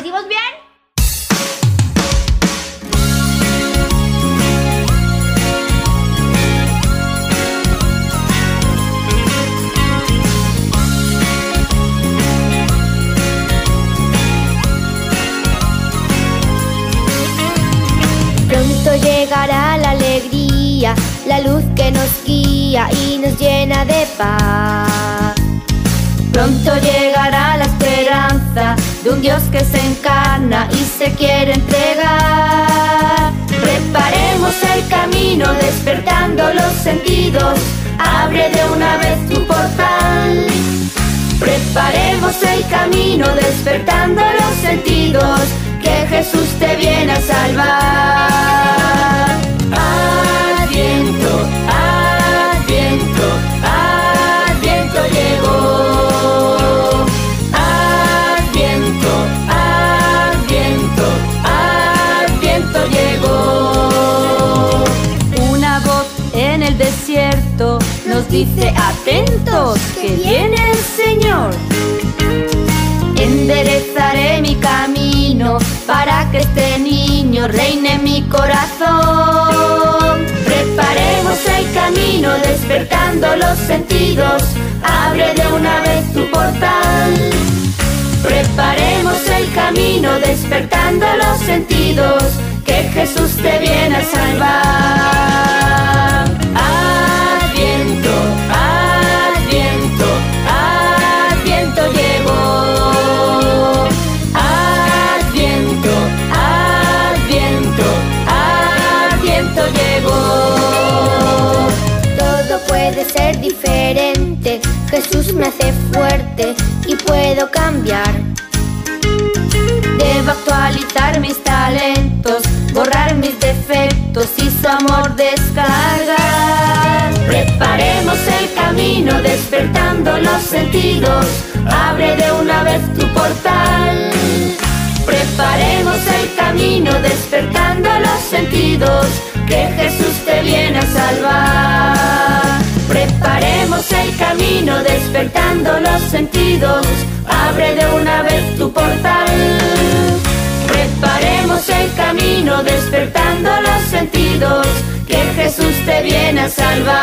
¿Decimos bien? Pronto llegará la alegría, la luz que nos guía y nos llena de paz. Pronto llegará de un Dios que se encarna y se quiere entregar. Preparemos el camino despertando los sentidos, abre de una vez tu portal. Preparemos el camino despertando los sentidos, que Jesús te viene a salvar. Adviento, dice atentos que viene el Señor. Enderezaré mi camino para que este niño reine en mi corazón. Preparemos el camino despertando los sentidos. Abre de una vez tu portal. Preparemos el camino despertando los sentidos. Que Jesús te viene a salvar. Adviento, adviento, adviento llegó. Adviento, adviento, adviento llegó. Todo puede ser diferente. Jesús me hace fuerte y puedo cambiar. Debo actualizar mis despertando los sentidos. Abre de una vez tu portal. Preparemos el camino despertando los sentidos. Que Jesús te viene a salvar. Preparemos el camino despertando los sentidos. Abre de una vez tu portal. Preparemos el camino despertando los sentidos. Que Jesús te viene a salvar.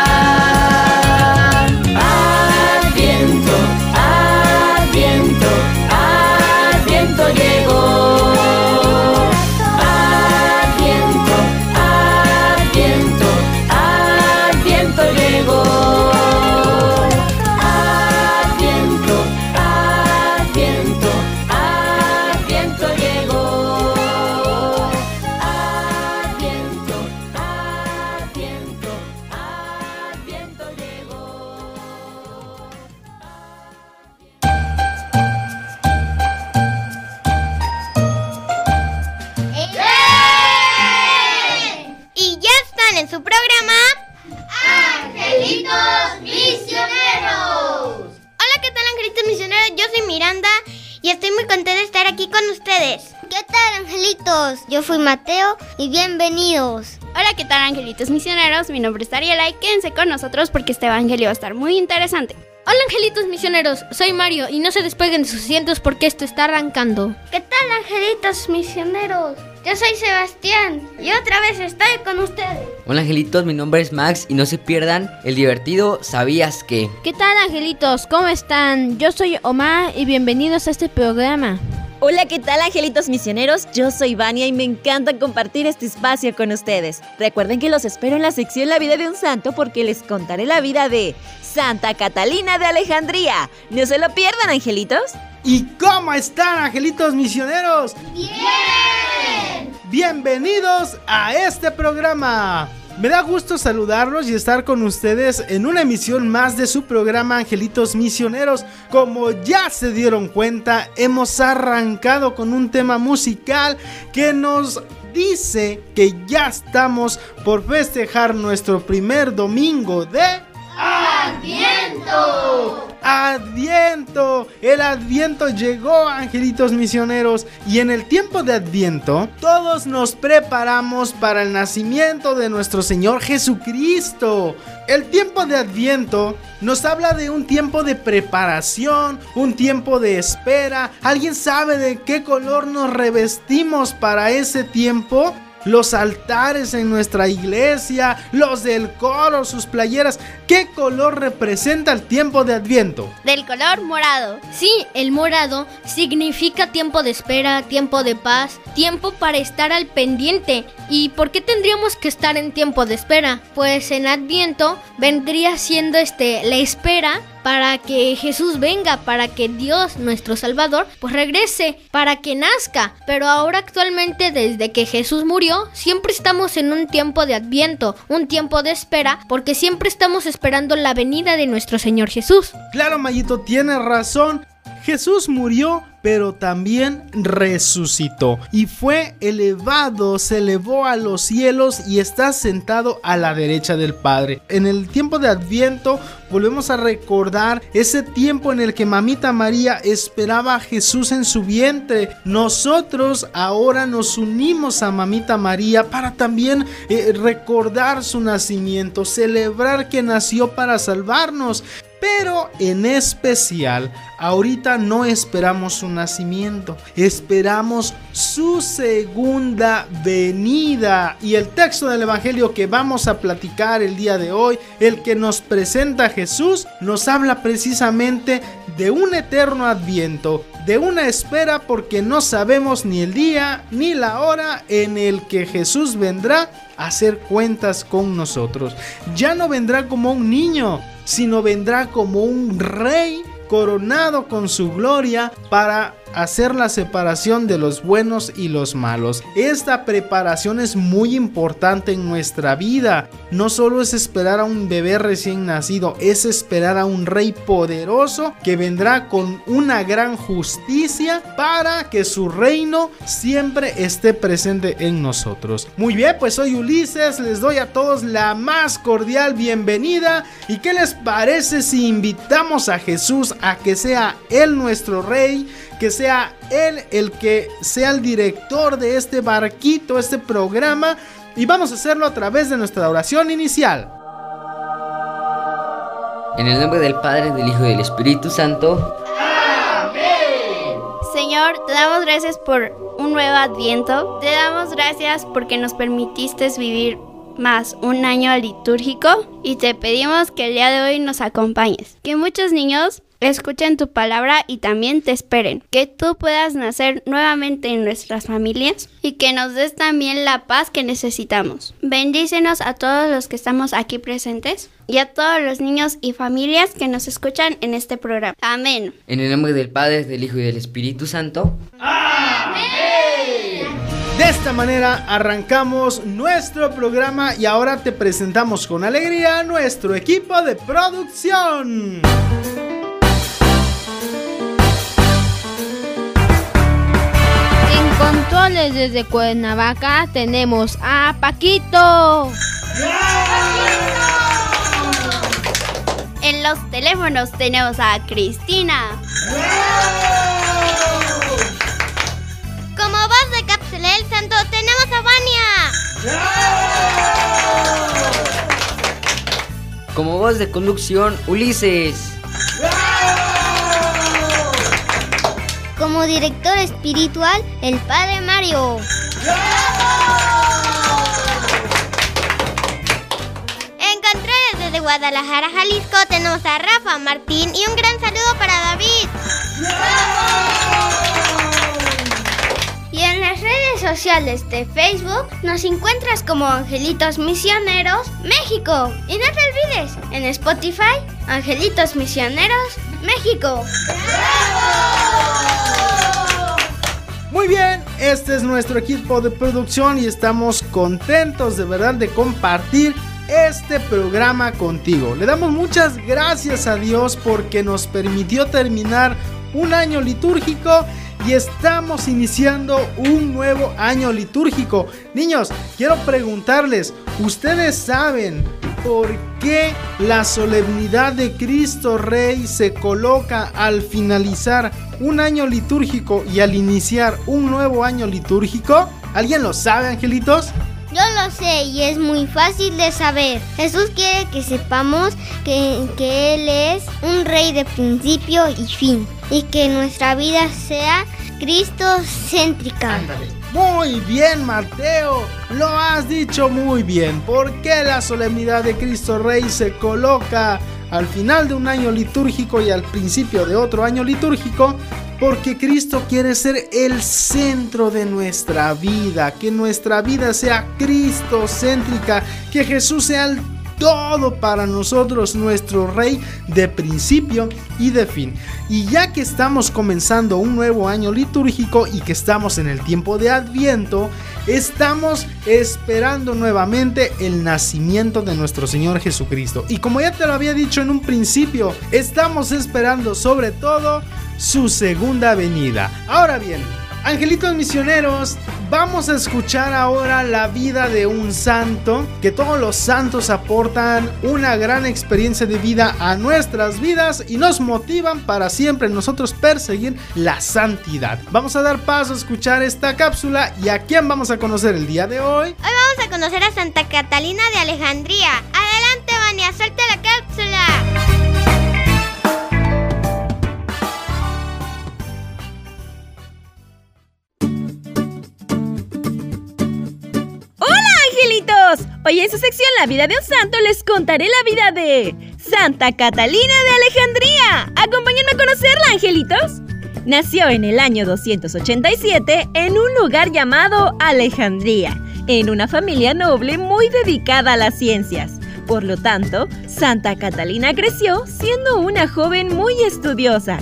Adviento, adviento, adviento llegó. Tal angelitos? Yo fui Mateo y bienvenidos. Hola, ¿qué tal angelitos misioneros? Mi nombre es Ariela y quédense con nosotros porque este evangelio va a estar muy interesante. Hola angelitos misioneros, soy Mario y no se despeguen de sus asientos porque esto está arrancando. ¿Qué tal angelitos misioneros? Yo soy Sebastián y otra vez estoy con ustedes. Hola angelitos, mi nombre es Max y no se pierdan el divertido ¿Sabías que? ¿Qué tal angelitos? ¿Cómo están? Yo soy Omar y bienvenidos a este programa. Hola, ¿qué tal angelitos misioneros? Yo soy Vania y me encanta compartir este espacio con ustedes. Recuerden que los espero en la sección La vida de un santo porque les contaré la vida de Santa Catalina de Alejandría. No se lo pierdan, angelitos. ¿Y cómo están, angelitos misioneros? ¡Bien! Bienvenidos a este programa. Me da gusto saludarlos y estar con ustedes en una emisión más de su programa Angelitos Misioneros. Como ya se dieron cuenta, hemos arrancado con un tema musical que nos dice que ya estamos por festejar nuestro primer domingo de ¡Adviento! Adviento. El Adviento llegó, angelitos misioneros. Y en el tiempo de Adviento, todos nos preparamos para el nacimiento de nuestro Señor Jesucristo. El tiempo de Adviento nos habla de un tiempo de preparación, un tiempo de espera. ¿Alguien sabe de qué color nos revestimos para ese tiempo? Los altares en nuestra iglesia, los del coro, sus playeras. ¿Qué color representa el tiempo de Adviento? Del color morado. Sí, el morado significa tiempo de espera, tiempo de paz, tiempo para estar al pendiente. ¿Y por qué tendríamos que estar en tiempo de espera? Pues en Adviento vendría siendo este la espera para que Jesús venga, para que Dios, nuestro Salvador, pues regrese, para que nazca. Pero ahora actualmente, desde que Jesús murió, siempre estamos en un tiempo de adviento, un tiempo de espera, porque siempre estamos esperando la venida de nuestro Señor Jesús. Claro, Mayito, tiene razón. Jesús murió, pero también resucitó y fue elevado, se elevó a los cielos y está sentado a la derecha del Padre. En el tiempo de Adviento volvemos a recordar ese tiempo en el que mamita María esperaba a Jesús en su vientre. Nosotros ahora nos unimos a mamita María para también eh, recordar su nacimiento, celebrar que nació para salvarnos. Pero en especial, ahorita no esperamos su nacimiento, esperamos su segunda venida. Y el texto del Evangelio que vamos a platicar el día de hoy, el que nos presenta Jesús, nos habla precisamente de un eterno adviento, de una espera porque no sabemos ni el día ni la hora en el que Jesús vendrá a hacer cuentas con nosotros. Ya no vendrá como un niño, sino vendrá como un rey coronado con su gloria para hacer la separación de los buenos y los malos. Esta preparación es muy importante en nuestra vida. No solo es esperar a un bebé recién nacido, es esperar a un rey poderoso que vendrá con una gran justicia para que su reino siempre esté presente en nosotros. Muy bien, pues soy Ulises, les doy a todos la más cordial bienvenida. ¿Y qué les parece si invitamos a Jesús a que sea Él nuestro rey? Que sea Él el que sea el director de este barquito, este programa. Y vamos a hacerlo a través de nuestra oración inicial. En el nombre del Padre, del Hijo y del Espíritu Santo. Señor, te damos gracias por un nuevo adviento. Te damos gracias porque nos permitiste vivir más un año litúrgico y te pedimos que el día de hoy nos acompañes. Que muchos niños escuchen tu palabra y también te esperen. Que tú puedas nacer nuevamente en nuestras familias y que nos des también la paz que necesitamos. Bendícenos a todos los que estamos aquí presentes y a todos los niños y familias que nos escuchan en este programa. Amén. En el nombre del Padre, del Hijo y del Espíritu Santo. De esta manera arrancamos nuestro programa y ahora te presentamos con alegría a nuestro equipo de producción. Controles desde Cuernavaca tenemos a Paquito. En los teléfonos tenemos a Cristina. Como voz de Cápsula del Santo tenemos a Vania. Como voz de conducción, Ulises. Como director espiritual, el Padre Mario. En controles desde Guadalajara, Jalisco, tenemos a Rafa, Martín y un gran saludo para David. Y en las redes sociales de Facebook nos encuentras como Angelitos Misioneros México. Y no te olvides, en Spotify, Angelitos Misioneros México. Muy bien, Este es nuestro equipo de producción y estamos contentos de verdad de compartir este programa contigo. Le damos muchas gracias a Dios porque nos permitió terminar un año litúrgico y estamos iniciando un nuevo año litúrgico. Niños, quiero preguntarles, ¿ustedes saben por qué la solemnidad de Cristo Rey se coloca al finalizar un año litúrgico y al iniciar un nuevo año litúrgico? ¿Alguien lo sabe, angelitos? Yo lo sé y es muy fácil de saber. Jesús quiere que sepamos que, que Él es un rey de principio y fin y que nuestra vida sea Cristo-céntrica. Muy bien, Mateo. Lo has dicho muy bien. ¿Por qué la solemnidad de Cristo Rey se coloca al final de un año litúrgico y al principio de otro año litúrgico? Porque Cristo quiere ser el centro de nuestra vida, que nuestra vida sea Cristo-céntrica, que Jesús sea el todo para nosotros nuestro Rey de principio y de fin. Y ya que estamos comenzando un nuevo año litúrgico y que estamos en el tiempo de Adviento, estamos esperando nuevamente el nacimiento de nuestro Señor Jesucristo. Y como ya te lo había dicho en un principio, estamos esperando sobre todo su segunda venida. Ahora bien, Angelitos misioneros, vamos a escuchar ahora la vida de un santo, que todos los santos aportan una gran experiencia de vida a nuestras vidas y nos motivan para siempre nosotros perseguir la santidad. Vamos a dar paso a escuchar esta cápsula y a quién vamos a conocer el día de hoy. Hoy vamos a conocer a Santa Catalina de Alejandría. Adelante, Vania, suelta la cápsula. Hoy en su sección La vida de un santo les contaré la vida de Santa Catalina de Alejandría. Acompáñenme a conocerla, angelitos. Nació en el año 287 en un lugar llamado Alejandría, en una familia noble muy dedicada a las ciencias. Por lo tanto, Santa Catalina creció siendo una joven muy estudiosa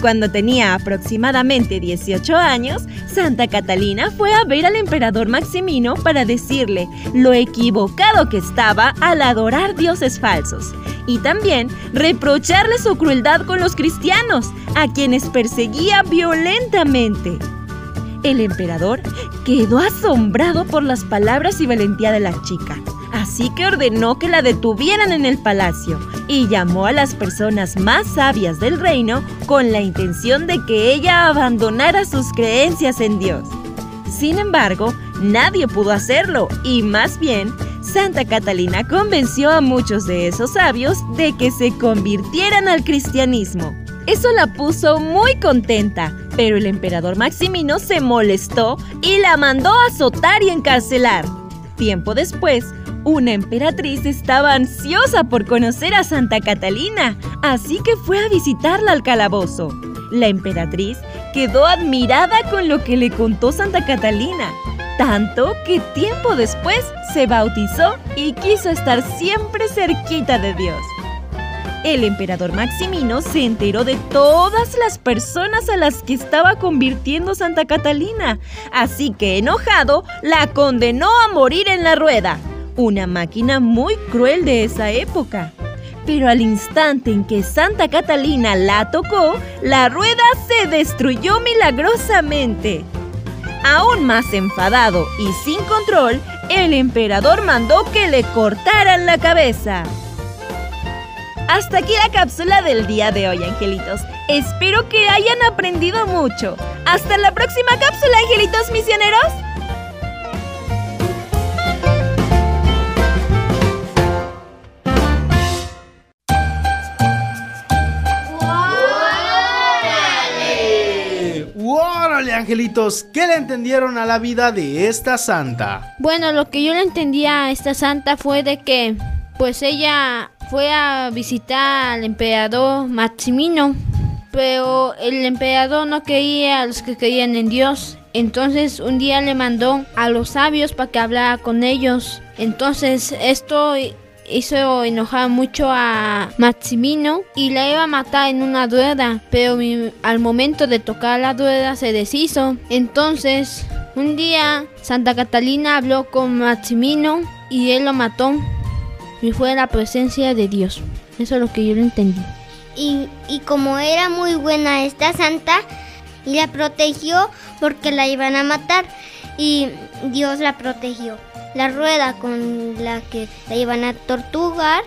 cuando tenía aproximadamente 18 años, Santa Catalina fue a ver al emperador Maximino para decirle lo equivocado que estaba al adorar dioses falsos y también reprocharle su crueldad con los cristianos, a quienes perseguía violentamente. El emperador quedó asombrado por las palabras y valentía de la chica Así que ordenó que la detuvieran en el palacio y llamó a las personas más sabias del reino con la intención de que ella abandonara sus creencias en Dios. Sin embargo, nadie pudo hacerlo y más bien, Santa Catalina convenció a muchos de esos sabios de que se convirtieran al cristianismo. Eso la puso muy contenta, pero el emperador Maximino se molestó y la mandó a azotar y encarcelar. Tiempo después, una emperatriz estaba ansiosa por conocer a Santa Catalina, así que fue a visitarla al calabozo. La emperatriz quedó admirada con lo que le contó Santa Catalina, tanto que tiempo después se bautizó y quiso estar siempre cerquita de Dios. El emperador Maximino se enteró de todas las personas a las que estaba convirtiendo Santa Catalina, así que enojado la condenó a morir en la rueda una máquina muy cruel de esa época. Pero al instante en que Santa Catalina la tocó, la rueda se destruyó milagrosamente. Aún más enfadado y sin control, el emperador mandó que le cortaran la cabeza. Hasta aquí la cápsula del día de hoy, angelitos. Espero que hayan aprendido mucho. Hasta la próxima cápsula, angelitos misioneros. angelitos, ¿qué le entendieron a la vida de esta santa? Bueno, lo que yo le entendía a esta santa fue de que, pues ella fue a visitar al emperador Maximino, pero el emperador no quería a los que creían en Dios. Entonces un día le mandó a los sabios para que hablara con ellos. Entonces esto hizo enojar mucho a Maximino y la iba a matar en una rueda, pero al momento de tocar la rueda se deshizo. Entonces, un día Santa Catalina habló con Maximino y él lo mató y fue la presencia de Dios. Eso es lo que yo lo entendí. Y, y como era muy buena esta santa, y la protegió porque la iban a matar y Dios la protegió. La rueda con la que la iban a tortugar.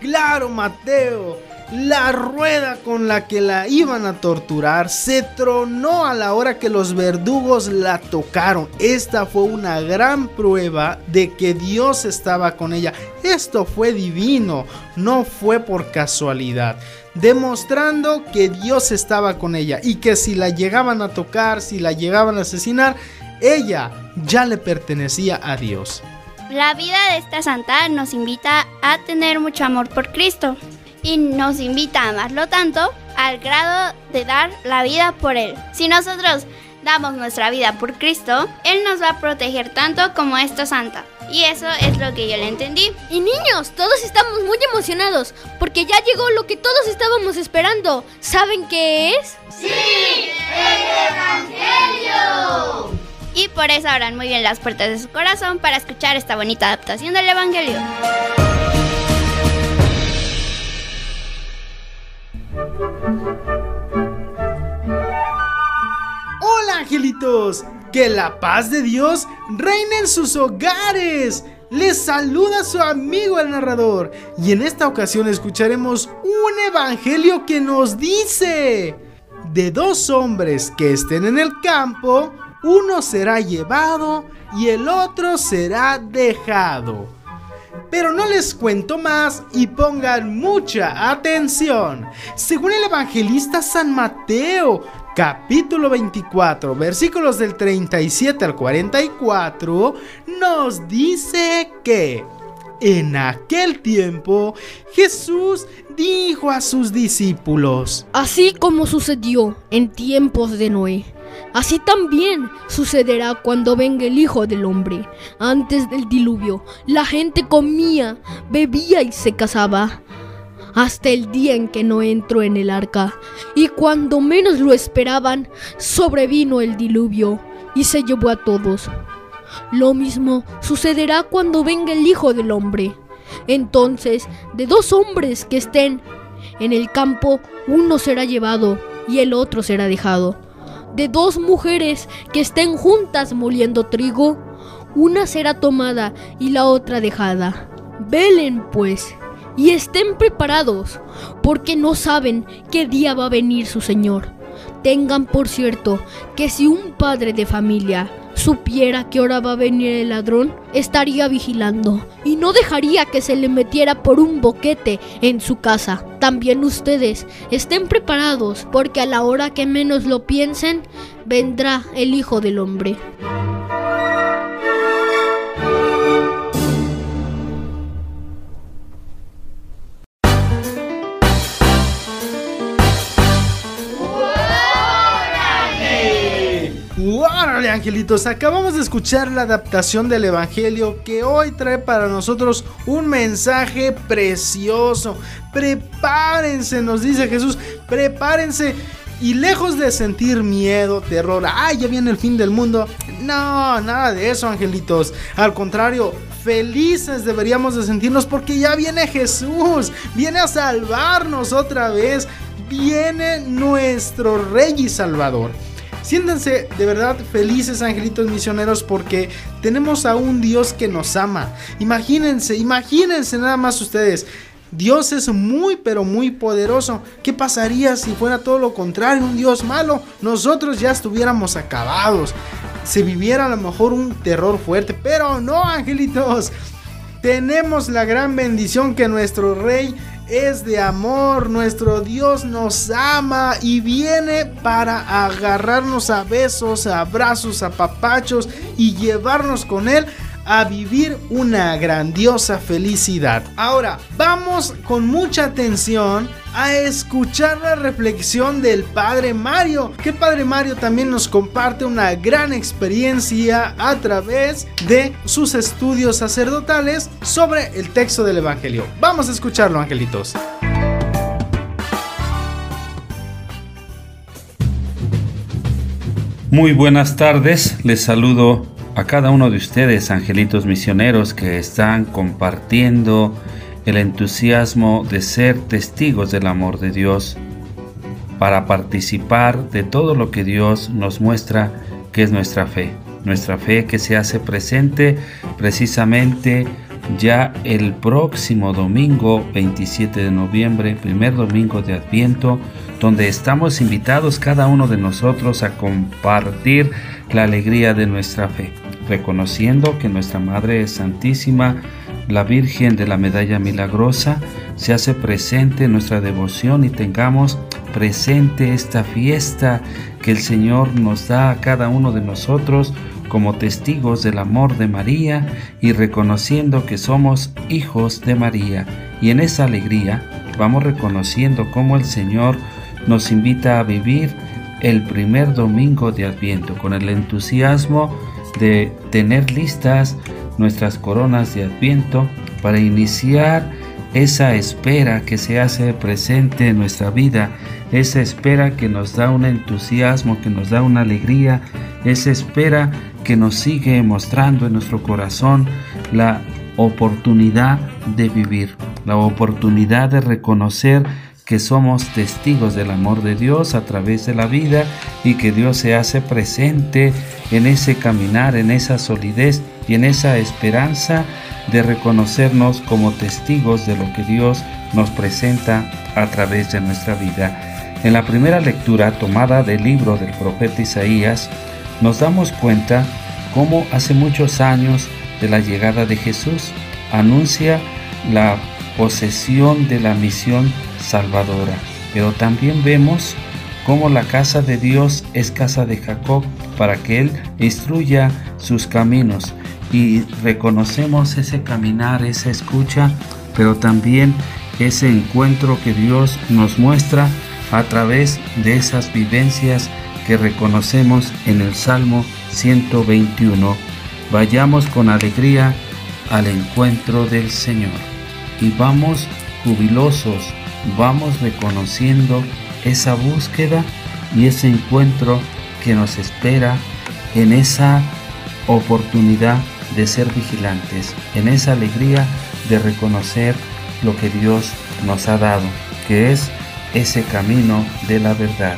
Claro, Mateo. La rueda con la que la iban a torturar se tronó a la hora que los verdugos la tocaron. Esta fue una gran prueba de que Dios estaba con ella. Esto fue divino, no fue por casualidad. Demostrando que Dios estaba con ella y que si la llegaban a tocar, si la llegaban a asesinar, ella ya le pertenecía a Dios. La vida de esta santa nos invita a tener mucho amor por Cristo y nos invita a amarlo tanto al grado de dar la vida por Él. Si nosotros damos nuestra vida por Cristo, Él nos va a proteger tanto como esta santa. Y eso es lo que yo le entendí. Y niños, todos estamos muy emocionados porque ya llegó lo que todos estábamos esperando. ¿Saben qué es? Sí, el Evangelio. Y por eso abran muy bien las puertas de su corazón para escuchar esta bonita adaptación del Evangelio. Hola angelitos, que la paz de Dios reine en sus hogares. Les saluda su amigo el narrador y en esta ocasión escucharemos un evangelio que nos dice, de dos hombres que estén en el campo, uno será llevado y el otro será dejado. Pero no les cuento más y pongan mucha atención. Según el evangelista San Mateo, capítulo 24, versículos del 37 al 44, nos dice que en aquel tiempo Jesús dijo a sus discípulos, Así como sucedió en tiempos de Noé Así también sucederá cuando venga el Hijo del Hombre. Antes del diluvio, la gente comía, bebía y se casaba. Hasta el día en que no entró en el arca. Y cuando menos lo esperaban, sobrevino el diluvio y se llevó a todos. Lo mismo sucederá cuando venga el Hijo del Hombre. Entonces, de dos hombres que estén en el campo, uno será llevado y el otro será dejado de dos mujeres que estén juntas moliendo trigo, una será tomada y la otra dejada. Velen pues y estén preparados, porque no saben qué día va a venir su Señor. Tengan por cierto que si un padre de familia supiera que ahora va a venir el ladrón, estaría vigilando y no dejaría que se le metiera por un boquete en su casa. También ustedes estén preparados porque a la hora que menos lo piensen, vendrá el Hijo del Hombre. ¡Órale, angelitos! Acabamos de escuchar la adaptación del Evangelio que hoy trae para nosotros un mensaje precioso. Prepárense, nos dice Jesús, prepárense. Y lejos de sentir miedo, terror, ¡ay, ya viene el fin del mundo! No, nada de eso, angelitos. Al contrario, felices deberíamos de sentirnos porque ya viene Jesús. Viene a salvarnos otra vez. Viene nuestro Rey y Salvador. Siéntanse de verdad felices angelitos misioneros porque tenemos a un Dios que nos ama. Imagínense, imagínense nada más ustedes. Dios es muy pero muy poderoso. ¿Qué pasaría si fuera todo lo contrario, un Dios malo? Nosotros ya estuviéramos acabados. Se viviera a lo mejor un terror fuerte, pero no, angelitos. Tenemos la gran bendición que nuestro rey es de amor, nuestro Dios nos ama y viene para agarrarnos a besos, a abrazos, a papachos y llevarnos con Él a vivir una grandiosa felicidad. Ahora, vamos con mucha atención a escuchar la reflexión del Padre Mario, que Padre Mario también nos comparte una gran experiencia a través de sus estudios sacerdotales sobre el texto del Evangelio. Vamos a escucharlo, angelitos. Muy buenas tardes, les saludo a cada uno de ustedes, angelitos misioneros, que están compartiendo el entusiasmo de ser testigos del amor de Dios, para participar de todo lo que Dios nos muestra que es nuestra fe, nuestra fe que se hace presente precisamente ya el próximo domingo 27 de noviembre, primer domingo de Adviento, donde estamos invitados cada uno de nosotros a compartir la alegría de nuestra fe, reconociendo que nuestra Madre Santísima, la Virgen de la Medalla Milagrosa, se hace presente en nuestra devoción y tengamos presente esta fiesta que el Señor nos da a cada uno de nosotros como testigos del amor de María y reconociendo que somos hijos de María. Y en esa alegría vamos reconociendo cómo el Señor nos invita a vivir el primer domingo de Adviento con el entusiasmo de tener listas nuestras coronas de Adviento para iniciar esa espera que se hace presente en nuestra vida, esa espera que nos da un entusiasmo, que nos da una alegría, esa espera que nos sigue mostrando en nuestro corazón la oportunidad de vivir, la oportunidad de reconocer que somos testigos del amor de Dios a través de la vida y que Dios se hace presente en ese caminar, en esa solidez y en esa esperanza de reconocernos como testigos de lo que Dios nos presenta a través de nuestra vida. En la primera lectura tomada del libro del profeta Isaías, nos damos cuenta cómo hace muchos años de la llegada de Jesús anuncia la posesión de la misión salvadora. Pero también vemos cómo la casa de Dios es casa de Jacob para que Él instruya sus caminos. Y reconocemos ese caminar, esa escucha, pero también ese encuentro que Dios nos muestra a través de esas vivencias que reconocemos en el Salmo 121. Vayamos con alegría al encuentro del Señor y vamos jubilosos vamos reconociendo esa búsqueda y ese encuentro que nos espera en esa oportunidad de ser vigilantes, en esa alegría de reconocer lo que Dios nos ha dado, que es ese camino de la verdad.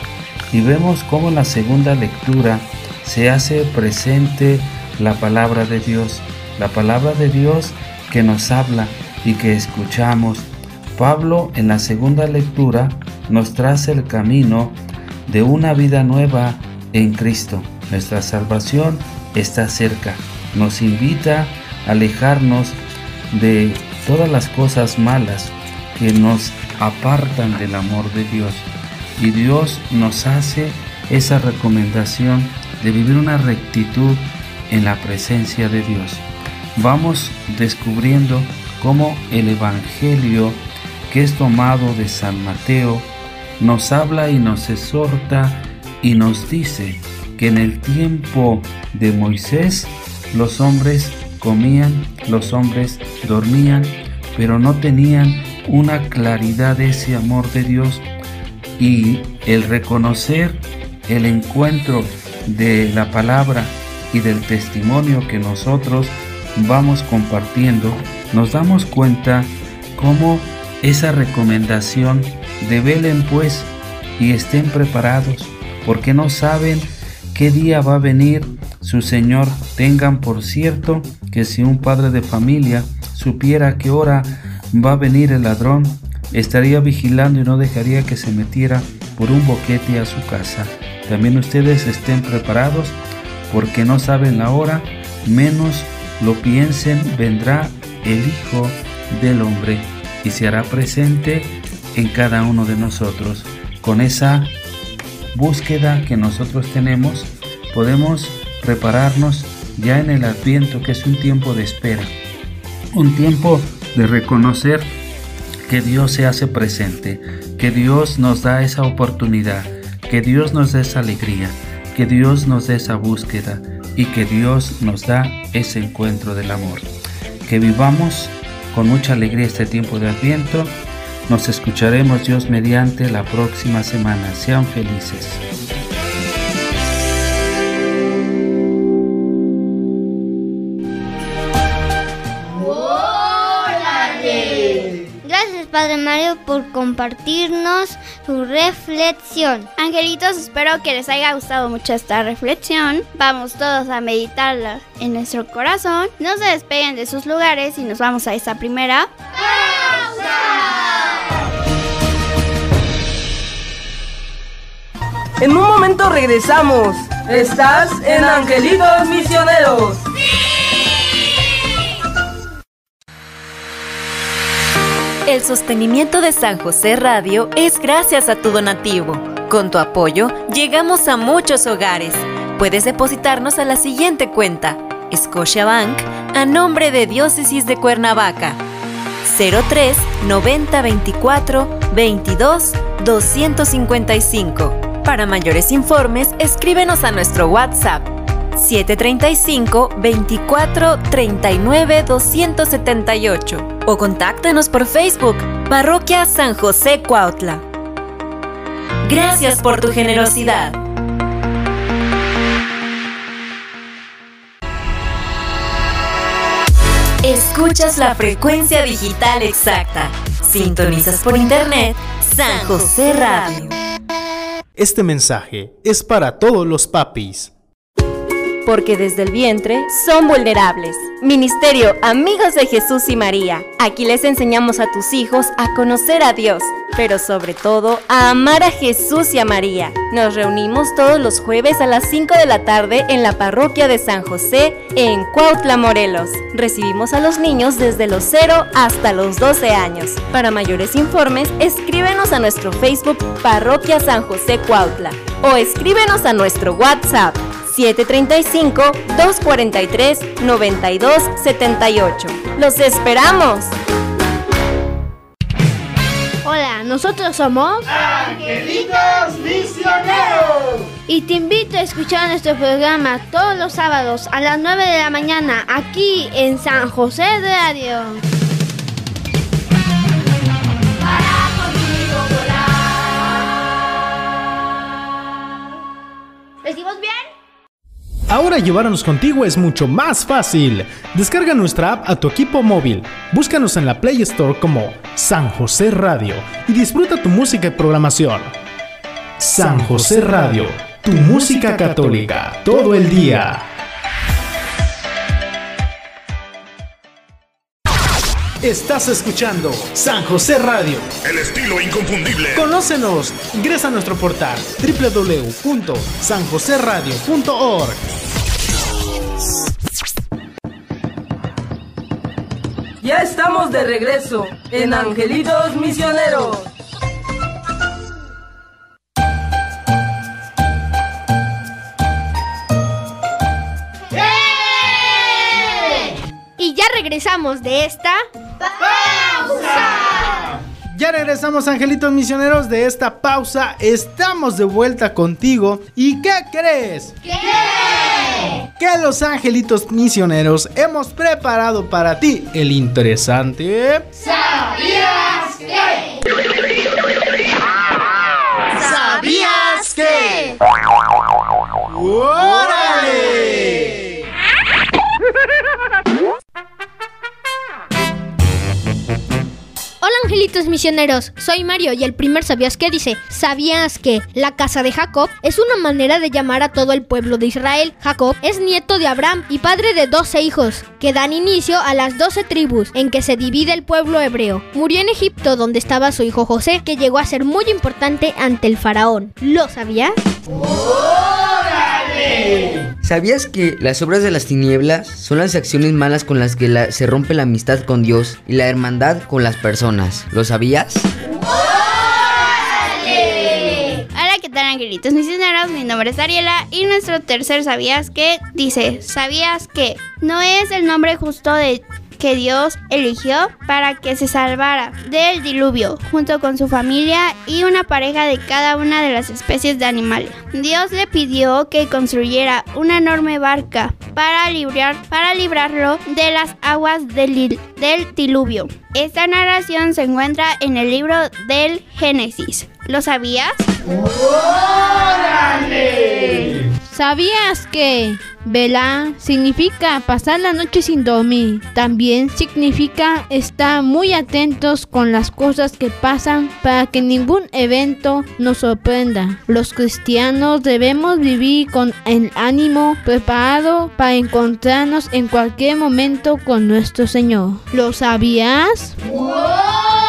Y vemos cómo en la segunda lectura se hace presente la palabra de Dios, la palabra de Dios que nos habla y que escuchamos Pablo en la segunda lectura nos traza el camino de una vida nueva en Cristo. Nuestra salvación está cerca. Nos invita a alejarnos de todas las cosas malas que nos apartan del amor de Dios. Y Dios nos hace esa recomendación de vivir una rectitud en la presencia de Dios. Vamos descubriendo cómo el Evangelio que es tomado de San Mateo, nos habla y nos exhorta y nos dice que en el tiempo de Moisés los hombres comían, los hombres dormían, pero no tenían una claridad de ese amor de Dios y el reconocer el encuentro de la palabra y del testimonio que nosotros vamos compartiendo, nos damos cuenta cómo esa recomendación de velen pues y estén preparados, porque no saben qué día va a venir su Señor. Tengan por cierto que si un padre de familia supiera qué hora va a venir el ladrón, estaría vigilando y no dejaría que se metiera por un boquete a su casa. También ustedes estén preparados, porque no saben la hora, menos lo piensen, vendrá el Hijo del Hombre y se hará presente en cada uno de nosotros. Con esa búsqueda que nosotros tenemos, podemos prepararnos ya en el adviento, que es un tiempo de espera, un tiempo de reconocer que Dios se hace presente, que Dios nos da esa oportunidad, que Dios nos da esa alegría, que Dios nos dé esa búsqueda y que Dios nos da ese encuentro del amor. Que vivamos con mucha alegría este tiempo de Adviento. Nos escucharemos Dios mediante la próxima semana. Sean felices. Padre Mario por compartirnos su reflexión. Angelitos, espero que les haya gustado mucho esta reflexión. Vamos todos a meditarla en nuestro corazón. No se despeguen de sus lugares y nos vamos a esta primera En un momento regresamos. Estás en Angelitos Misioneros. El sostenimiento de San José Radio es gracias a tu donativo. Con tu apoyo, llegamos a muchos hogares. Puedes depositarnos a la siguiente cuenta: Scotiabank, a nombre de Diócesis de Cuernavaca. 03 90 24 22 255. Para mayores informes, escríbenos a nuestro WhatsApp 735 24 39 278 o contáctanos por Facebook Parroquia San José Cuautla. Gracias por tu generosidad. Escuchas la frecuencia digital exacta. Sintonizas por internet San José Radio. Este mensaje es para todos los papis. Porque desde el vientre son vulnerables. Ministerio Amigos de Jesús y María. Aquí les enseñamos a tus hijos a conocer a Dios, pero sobre todo a amar a Jesús y a María. Nos reunimos todos los jueves a las 5 de la tarde en la parroquia de San José en Cuautla, Morelos. Recibimos a los niños desde los 0 hasta los 12 años. Para mayores informes, escríbenos a nuestro Facebook Parroquia San José Cuautla o escríbenos a nuestro WhatsApp 735-243-9278. ¡Los esperamos! Hola, nosotros somos Angelitos Misioneros. Y te invito a escuchar nuestro programa todos los sábados a las 9 de la mañana aquí en San José de Radio. Ahora llevarnos contigo es mucho más fácil. Descarga nuestra app a tu equipo móvil. Búscanos en la Play Store como San José Radio y disfruta tu música y programación. San José Radio, tu música católica, todo el día. Estás escuchando San José Radio. El estilo inconfundible. Conócenos. Ingresa a nuestro portal www.sanjoseradio.org. Ya estamos de regreso en Angelitos Misioneros. Y ya regresamos de esta pausa. Ya regresamos, angelitos misioneros, de esta pausa. Estamos de vuelta contigo. ¿Y qué crees? ¿Qué? Que los angelitos misioneros hemos preparado para ti el interesante. ¿Sabías que? ¿Sabías que? ¡Órale! Hola angelitos misioneros, soy Mario y el primer sabías que dice, ¿sabías que la casa de Jacob es una manera de llamar a todo el pueblo de Israel? Jacob es nieto de Abraham y padre de 12 hijos, que dan inicio a las 12 tribus en que se divide el pueblo hebreo. Murió en Egipto donde estaba su hijo José, que llegó a ser muy importante ante el faraón. ¿Lo sabías? ¿Sabías que las obras de las tinieblas son las acciones malas con las que se rompe la amistad con Dios y la hermandad con las personas? ¿Lo sabías? Ahora que ¿qué tal angelitos misioneros? Mi nombre es Ariela y nuestro tercer ¿sabías qué? Dice, ¿sabías que no es el nombre justo de que Dios eligió para que se salvara del diluvio junto con su familia y una pareja de cada una de las especies de animales. Dios le pidió que construyera una enorme barca para, librar, para librarlo de las aguas del, del diluvio. Esta narración se encuentra en el libro del Génesis. ¿Lo sabías? ¡Órale! ¿Sabías que Vela significa pasar la noche sin dormir? También significa estar muy atentos con las cosas que pasan para que ningún evento nos sorprenda. Los cristianos debemos vivir con el ánimo preparado para encontrarnos en cualquier momento con nuestro Señor. ¿Lo sabías? ¡Órale!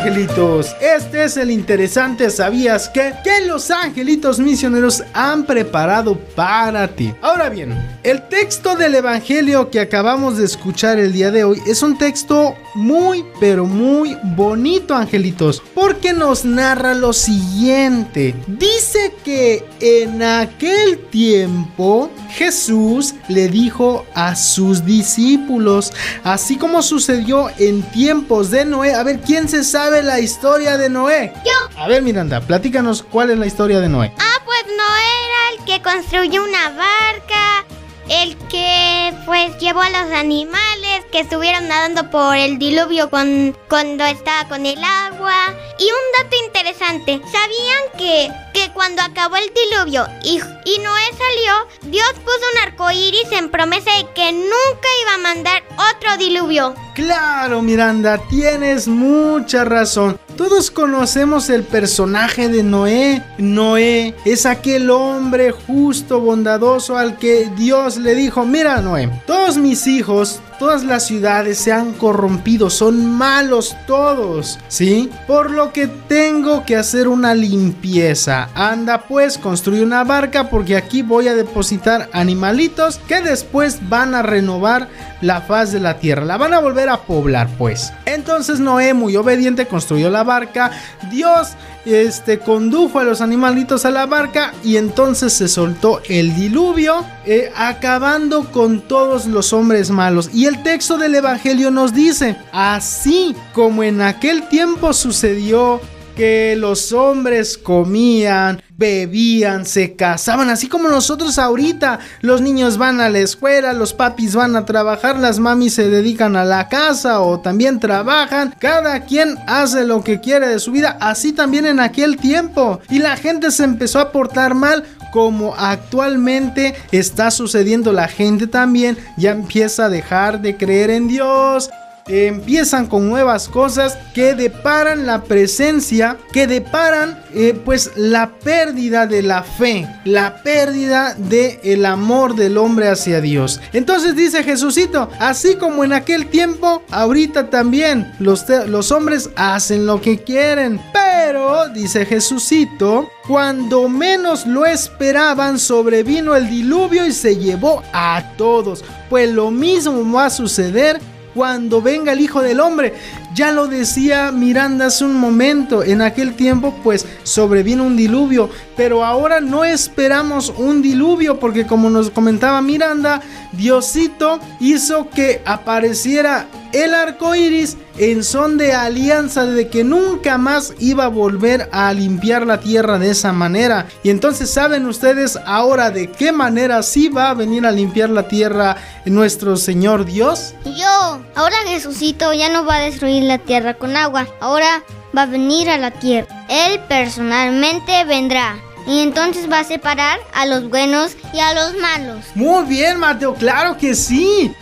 Angelitos! Este es el interesante ¿Sabías que? Que los angelitos misioneros han preparado para ti. Ahora bien, el texto del evangelio que acabamos de escuchar el día de hoy es un texto muy, pero muy bonito, angelitos, porque nos narra lo siguiente. Dice que en aquel tiempo Jesús le dijo a sus discípulos, así como sucedió en tiempos de Noé. A ver, ¿quién se sabe la historia de Noé? Yo. A ver, Miranda, platícanos cuál es la historia de Noé. Ah, pues Noé era el que construyó una barca, el que pues llevó a los animales que estuvieron nadando por el diluvio con, cuando estaba con el agua. Y un dato interesante, ¿sabían que, que cuando acabó el diluvio y, y Noé salió, Dios puso un arco iris en promesa de que nunca iba a mandar otro diluvio? Claro, Miranda, tienes mucha razón. Todos conocemos el personaje de Noé. Noé es aquel hombre justo, bondadoso al que Dios le dijo, mira Noé, todos mis hijos, todas las ciudades se han corrompido, son malos todos, ¿sí? Por lo que tengo que hacer una limpieza. Anda pues, construye una barca porque aquí voy a depositar animalitos que después van a renovar la faz de la tierra. La van a volver a poblar, pues. Entonces Noé, muy obediente, construyó la barca. Dios este, condujo a los animalitos a la barca y entonces se soltó el diluvio, eh, acabando con todos los hombres malos. Y el texto del Evangelio nos dice, así como en aquel tiempo sucedió que los hombres comían, bebían, se casaban, así como nosotros ahorita. Los niños van a la escuela, los papis van a trabajar, las mamis se dedican a la casa o también trabajan. Cada quien hace lo que quiere de su vida, así también en aquel tiempo. Y la gente se empezó a portar mal como actualmente está sucediendo la gente también ya empieza a dejar de creer en Dios empiezan con nuevas cosas que deparan la presencia, que deparan eh, pues la pérdida de la fe, la pérdida del el amor del hombre hacia Dios. Entonces dice Jesucito, así como en aquel tiempo, ahorita también los, los hombres hacen lo que quieren, pero dice Jesucito, cuando menos lo esperaban, sobrevino el diluvio y se llevó a todos. Pues lo mismo va a suceder cuando venga el Hijo del Hombre. Ya lo decía Miranda hace un momento, en aquel tiempo pues sobrevino un diluvio, pero ahora no esperamos un diluvio porque como nos comentaba Miranda, Diosito hizo que apareciera el arco iris en son de alianza de que nunca más iba a volver a limpiar la tierra de esa manera. Y entonces saben ustedes ahora de qué manera sí va a venir a limpiar la tierra nuestro Señor Dios. Yo, ahora Jesucito ya no va a destruir la tierra con agua, ahora va a venir a la tierra. Él personalmente vendrá. Y entonces va a separar a los buenos y a los malos. Muy bien, Mateo, claro que sí.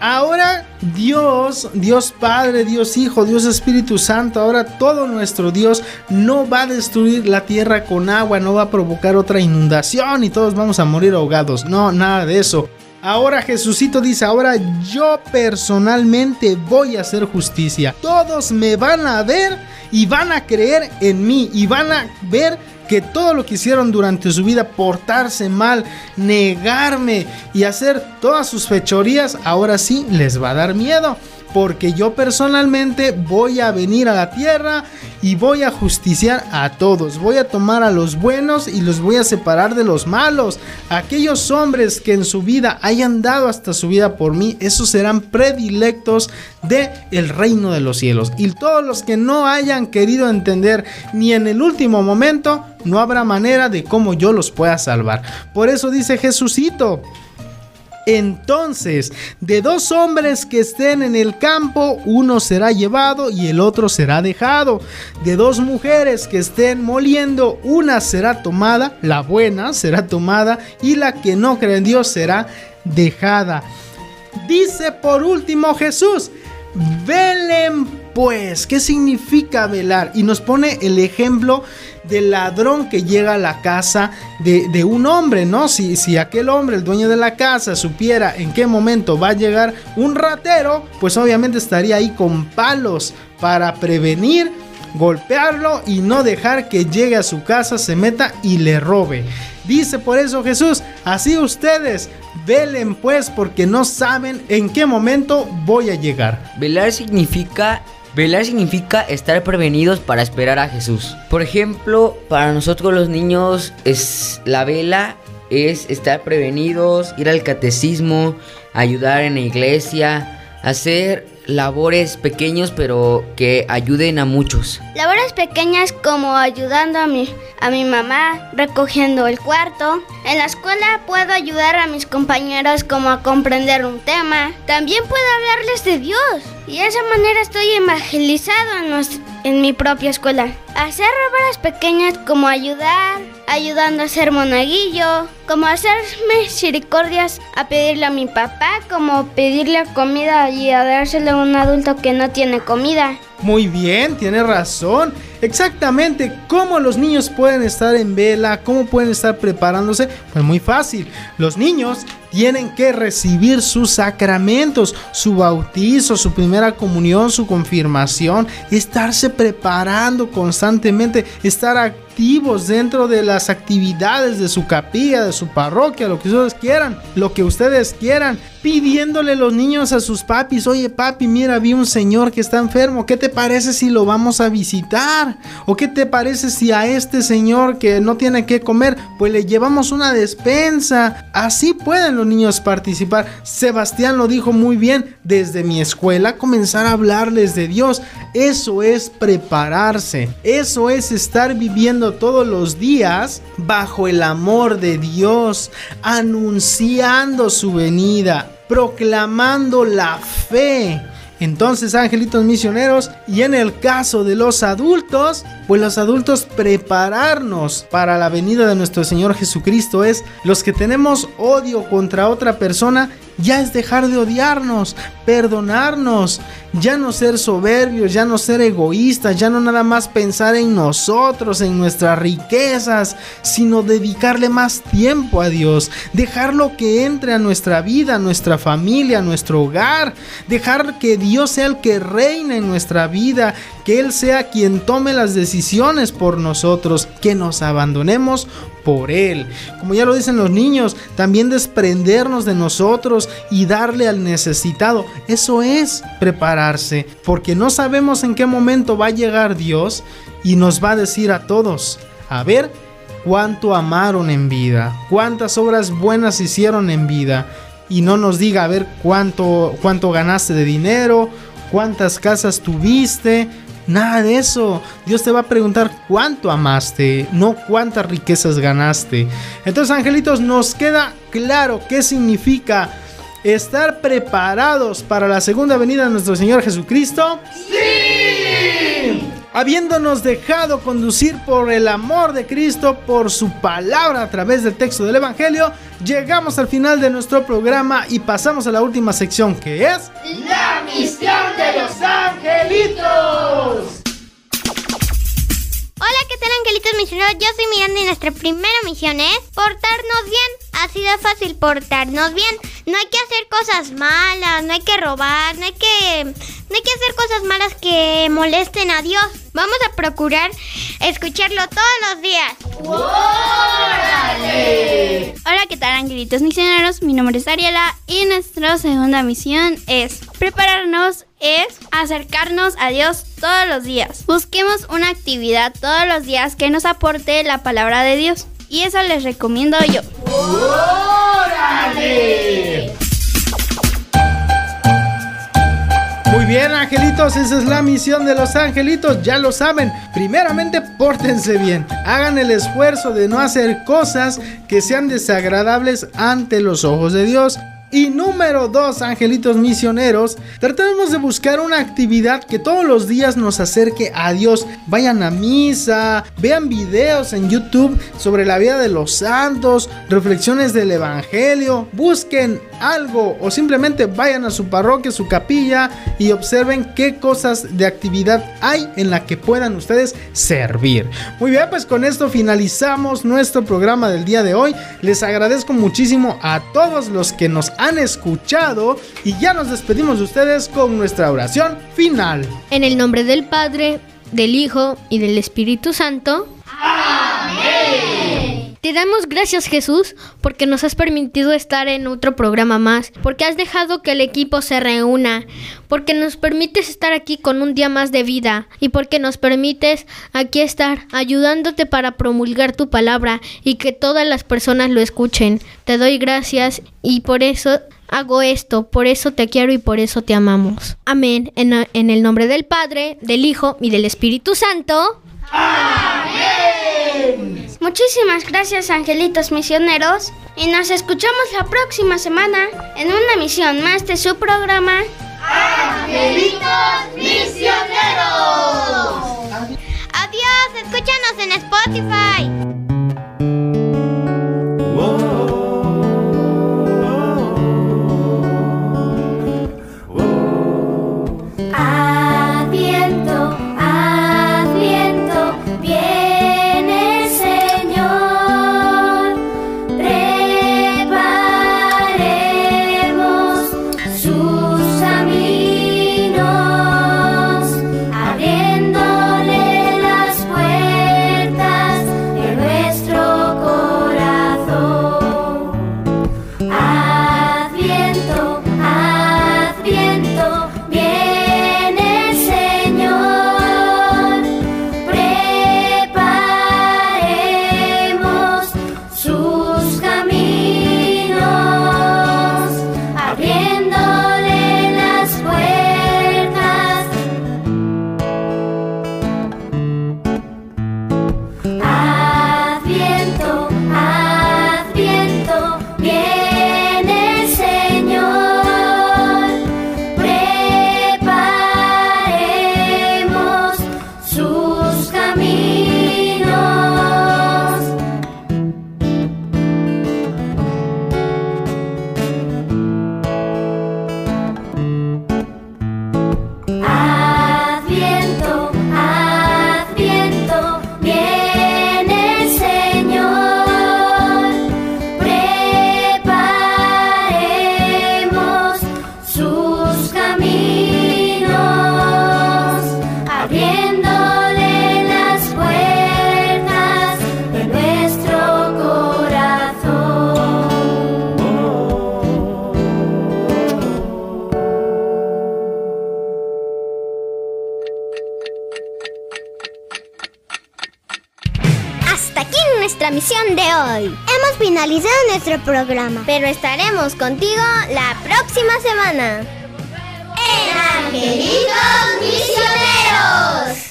Ahora Dios, Dios Padre, Dios Hijo, Dios Espíritu Santo, ahora todo nuestro Dios no va a destruir la tierra con agua, no va a provocar otra inundación y todos vamos a morir ahogados. No, nada de eso. Ahora Jesucito dice, ahora yo personalmente voy a hacer justicia. Todos me van a ver y van a creer en mí y van a ver que todo lo que hicieron durante su vida, portarse mal, negarme y hacer todas sus fechorías, ahora sí les va a dar miedo. Porque yo personalmente voy a venir a la tierra y voy a justiciar a todos. Voy a tomar a los buenos y los voy a separar de los malos. Aquellos hombres que en su vida hayan dado hasta su vida por mí, esos serán predilectos de el reino de los cielos. Y todos los que no hayan querido entender ni en el último momento, no habrá manera de cómo yo los pueda salvar. Por eso dice Jesucito, entonces, de dos hombres que estén en el campo, uno será llevado y el otro será dejado. De dos mujeres que estén moliendo, una será tomada, la buena será tomada y la que no cree en Dios será dejada. Dice por último Jesús, velen pues, ¿qué significa velar? Y nos pone el ejemplo del ladrón que llega a la casa de, un hombre, ¿no? Si, si aquel hombre, el dueño de la casa, supiera en qué momento va a llegar un ratero, pues obviamente estaría ahí con palos para prevenir golpearlo y no dejar que llegue a su casa, se meta y le robe. Dice por eso Jesús, así ustedes velen pues porque no saben en qué momento voy a llegar. Velar significa Velar significa estar prevenidos para esperar a Jesús. Por ejemplo, para nosotros los niños es la vela es estar prevenidos, ir al catecismo, ayudar en la iglesia, hacer labores pequeños pero que ayuden a muchos. Labores pequeñas como ayudando a mi, a mi mamá recogiendo el cuarto. En la escuela puedo ayudar a mis compañeros como a comprender un tema. También puedo hablarles de Dios. Y de esa manera estoy evangelizado en, mi propia escuela. Hacer labores pequeñas como ayudar, ayudando a ser monaguillo, como hacer misericordias a pedirle a mi papá, como pedirle comida y a dárselo a un adulto que no tiene comida. Muy bien, tiene razón. Exactamente, ¿cómo los niños pueden estar en vela? ¿Cómo pueden estar preparándose? Pues muy fácil. Los niños tienen que recibir sus sacramentos, su bautizo, su primera comunión, su confirmación, estarse preparando constantemente, estar activos dentro de las actividades de su capilla, de su parroquia, lo que ustedes quieran, lo que ustedes quieran, pidiéndole los niños a sus papis, oye papi, mira, vi un señor que está enfermo, ¿qué te parece si lo vamos a visitar? ¿O qué te parece si a este señor que no tiene que comer, pues le llevamos una despensa? Así pueden los niños participar. Sebastián lo dijo muy bien, desde mi escuela comenzar a hablarles de Dios. Eso es prepararse, eso es estar viviendo todos los días bajo el amor de Dios, anunciando su venida proclamando la fe. Entonces, angelitos misioneros, y en el caso de los adultos, pues los adultos prepararnos para la venida de nuestro Señor Jesucristo es los que tenemos odio contra otra persona, ya es dejar de odiarnos, perdonarnos, ya no ser soberbios, ya no ser egoístas, ya no nada más pensar en nosotros, en nuestras riquezas, sino dedicarle más tiempo a Dios, dejarlo que entre a nuestra vida, a nuestra familia, a nuestro hogar, dejar que Dios sea el que reine en nuestra vida, que Él sea quien tome las decisiones por nosotros, que nos abandonemos por Él. Como ya lo dicen los niños, también desprendernos de nosotros y darle al necesitado. Eso es prepararse, porque no sabemos en qué momento va a llegar Dios y nos va a decir a todos, a ver, cuánto amaron en vida, cuántas obras buenas hicieron en vida. Y no nos diga a ver cuánto, cuánto ganaste de dinero, cuántas casas tuviste, Nada de eso. Dios te va a preguntar cuánto amaste, no cuántas riquezas ganaste. Entonces, angelitos, nos queda claro qué significa estar preparados para la segunda venida de nuestro Señor Jesucristo. ¡Sí! habiéndonos dejado conducir por el amor de Cristo, por su palabra a través del texto del Evangelio, llegamos al final de nuestro programa y pasamos a la última sección que es La misión de los angelitos. Hola, ¿qué tal angelitos misioneros? Yo soy Miranda y nuestra primera misión es portarnos bien. Así de fácil portarnos bien. No hay que hacer cosas malas, no hay que robar, no hay que No hay que hacer cosas malas que molesten a Dios. Vamos a procurar escucharlo todos los días. ¡Órale! Hola, ¿qué tal, angelitos misioneros? Mi nombre es Ariela y nuestra segunda misión es prepararnos, es acercarnos a Dios todos los días. Busquemos una actividad todos los días que nos aporte la palabra de Dios. Y eso les recomiendo yo. ¡Órale! Muy bien, angelitos, esa es la misión de los angelitos, ya lo saben. Primeramente, pórtense bien. Hagan el esfuerzo de no hacer cosas que sean desagradables ante los ojos de Dios. Y número dos, angelitos misioneros, tratemos de buscar una actividad que todos los días nos acerque a Dios. Vayan a misa, vean videos en YouTube sobre la vida de los santos, reflexiones del Evangelio, busquen algo o simplemente vayan a su parroquia, su capilla y observen qué cosas de actividad hay en la que puedan ustedes servir. Muy bien, pues con esto finalizamos nuestro programa del día de hoy. Les agradezco muchísimo a todos los que nos han escuchado y ya nos despedimos de ustedes con nuestra oración final. En el nombre del Padre, del Hijo y del Espíritu Santo. Te damos gracias Jesús porque nos has permitido estar en otro programa más, porque has dejado que el equipo se reúna, porque nos permites estar aquí con un día más de vida y porque nos permites aquí estar ayudándote para promulgar tu palabra y que todas las personas lo escuchen. Te doy gracias y por eso hago esto, por eso te quiero y por eso te amamos. Amén. En, en el nombre del Padre, del Hijo y del Espíritu Santo. Muchísimas gracias, angelitos misioneros. Y nos escuchamos la próxima semana en una misión más de su programa. ¡Angelitos misioneros! Adiós, escúchanos en Spotify. Adviento, Hemos finalizado nuestro programa, pero estaremos contigo la próxima semana. En ¡Angelitos misioneros!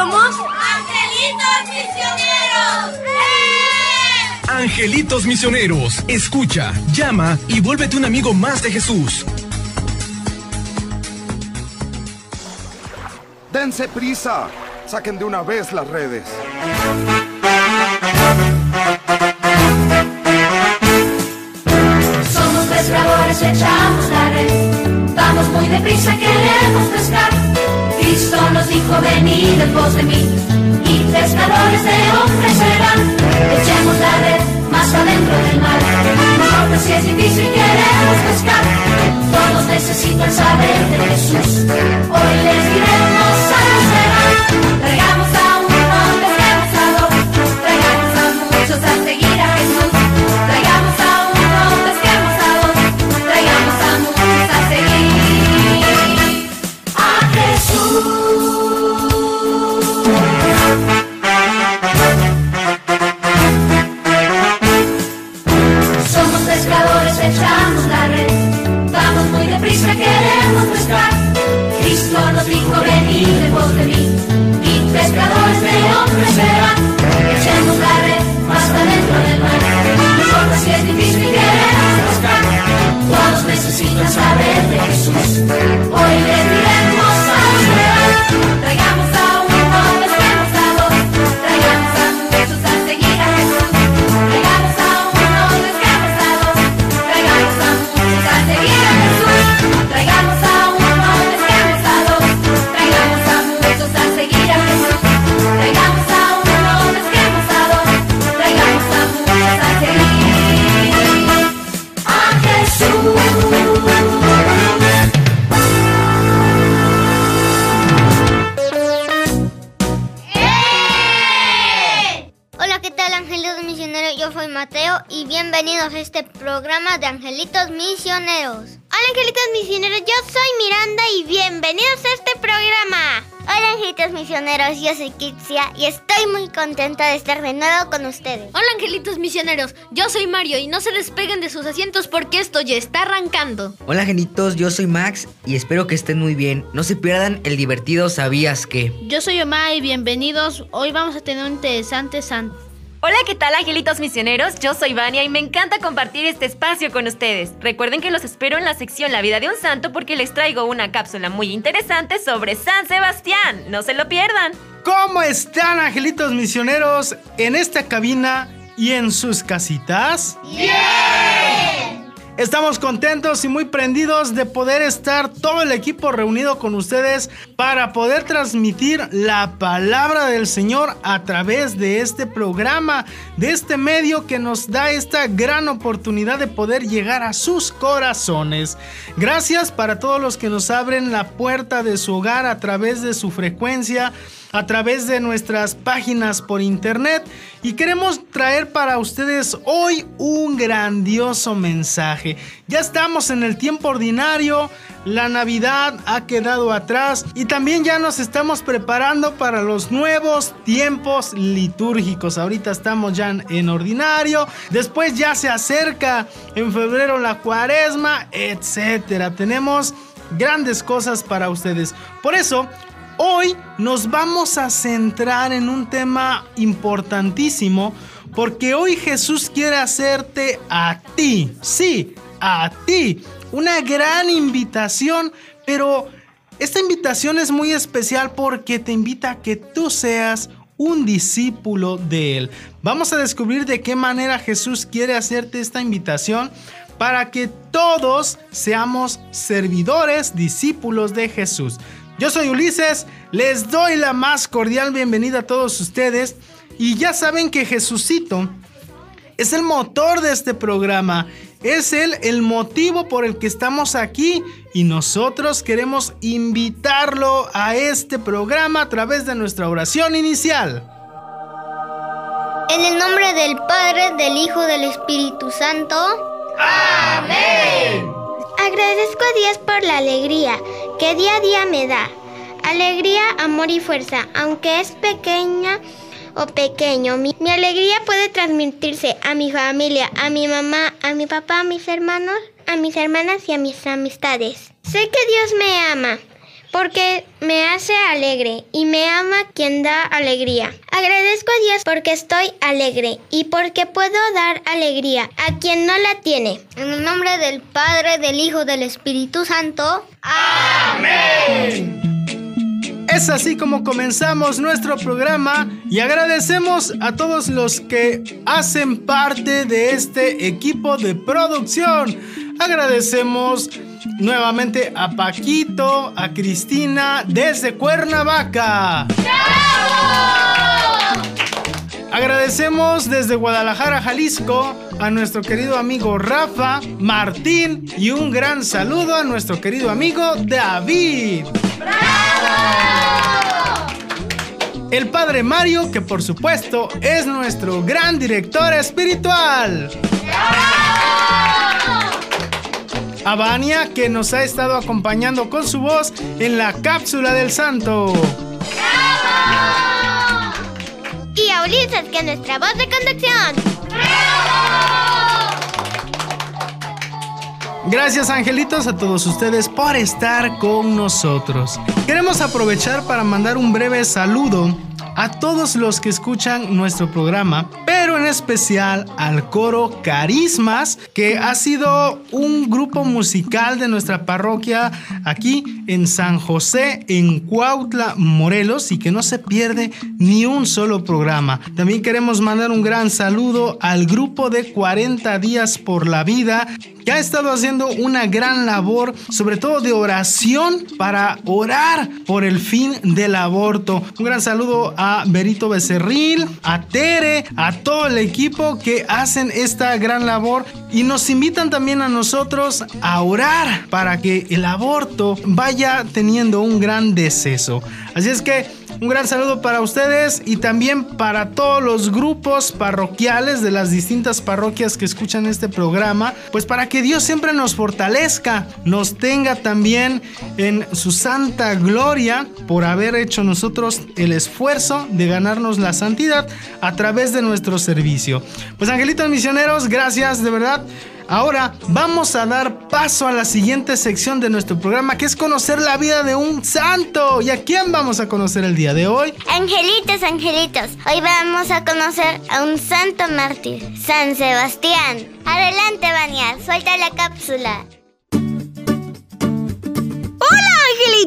somos Angelitos Misioneros. ¡Eh! Angelitos Misioneros, escucha, llama y vuélvete un amigo más de Jesús. Dense prisa, saquen de una vez las redes. Somos pescadores, echamos la red. Vamos muy deprisa, queremos pescar venid en pos de mí, y pescadores de hombres serán. Echemos la red más adentro del mar, no si es difícil, queremos pescar. Todos necesitan saber de Jesús, hoy les diremos a los bienvenidos a este programa de Angelitos Misioneros. Hola angelitos misioneros, yo soy Miranda y bienvenidos a este programa. Hola angelitos misioneros, yo soy Kitsia y estoy muy contenta de estar de nuevo con ustedes. Hola angelitos misioneros, yo soy Mario y no se despeguen de sus asientos porque esto ya está arrancando. Hola genitos, yo soy Max y espero que estén muy bien. No se pierdan el divertido ¿Sabías que? Yo soy Omar y bienvenidos. Hoy vamos a tener un interesante san. Hola, ¿qué tal angelitos misioneros? Yo soy Vania y me encanta compartir este espacio con ustedes. Recuerden que los espero en la sección La vida de un santo porque les traigo una cápsula muy interesante sobre San Sebastián. No se lo pierdan. ¿Cómo están angelitos misioneros en esta cabina y en sus casitas? Estamos contentos y muy prendidos de poder estar todo el equipo reunido con ustedes para poder transmitir la palabra del Señor a través de este programa, de este medio que nos da esta gran oportunidad de poder llegar a sus corazones. Gracias para todos los que nos abren la puerta de su hogar a través de su frecuencia a través de nuestras páginas por internet y queremos traer para ustedes hoy un grandioso mensaje. Ya estamos en el tiempo ordinario, la Navidad ha quedado atrás y también ya nos estamos preparando para los nuevos tiempos litúrgicos. Ahorita estamos ya en ordinario, después ya se acerca en febrero la cuaresma, etcétera. Tenemos grandes cosas para ustedes. Por eso, Hoy nos vamos a centrar en un tema importantísimo porque hoy Jesús quiere hacerte a ti, sí, a ti, una gran invitación, pero esta invitación es muy especial porque te invita a que tú seas un discípulo de Él. Vamos a descubrir de qué manera Jesús quiere hacerte esta invitación para que todos seamos servidores, discípulos de Jesús. Yo soy Ulises, les doy la más cordial bienvenida a todos ustedes y ya saben que Jesucito es el motor de este programa, es él el motivo por el que estamos aquí y nosotros queremos invitarlo a este programa a través de nuestra oración inicial. En el nombre del Padre, del Hijo, del Espíritu Santo. Amén. Agradezco a Dios por la alegría que día a día me da. Alegría, amor y fuerza, aunque es pequeña o pequeño. Mi, mi, alegría puede transmitirse a mi familia, a mi mamá, a mi papá, a mis hermanos, a mis hermanas y a mis amistades. Sé que Dios me ama porque me hace alegre y me ama quien da alegría. Agradezco a Dios porque estoy alegre y porque puedo dar alegría a quien no la tiene. En el nombre del Padre, del Hijo, del Espíritu Santo. Amén. Es así como comenzamos nuestro programa y agradecemos a todos los que hacen parte de este equipo de producción. Agradecemos nuevamente a Paquito, a Cristina desde Cuernavaca. Agradecemos desde Guadalajara, Jalisco, a nuestro querido amigo Rafa, Martín y un gran saludo a nuestro querido amigo David. El padre Mario, que por supuesto es nuestro gran director espiritual. A Vania, que nos ha estado acompañando con su voz en la cápsula del santo. Y a Ulises, que es nuestra voz de conducción. Gracias angelitos a todos ustedes por estar con nosotros. Queremos aprovechar para mandar un breve saludo a todos los que escuchan nuestro programa, en especial al coro Carismas, que ha sido un grupo musical de nuestra parroquia aquí en San José, en Cuautla, Morelos, y que no se pierde ni un solo programa. También queremos mandar un gran saludo al grupo de 40 días por la vida, que ha estado haciendo una gran labor, sobre todo de oración, para orar por el fin del aborto. Un gran saludo a Berito Becerril, a Tere, a todo el equipo que hacen esta gran labor y nos invitan también a nosotros a orar para que el aborto vaya teniendo un gran deceso. Así es que un gran saludo para ustedes y también para todos los grupos parroquiales de las distintas parroquias que escuchan este programa, pues para que Dios siempre nos fortalezca, nos tenga también en su santa gloria por haber hecho nosotros el esfuerzo de ganarnos la santidad a través de nuestro servicio. Pues angelitos misioneros, gracias de verdad. Ahora vamos a dar paso a la siguiente sección de nuestro programa que es conocer la vida de un santo. ¿Y a quién vamos a conocer el día de hoy? Angelitos, angelitos. Hoy vamos a conocer a un santo mártir, San Sebastián. Adelante, Vania, suelta la cápsula.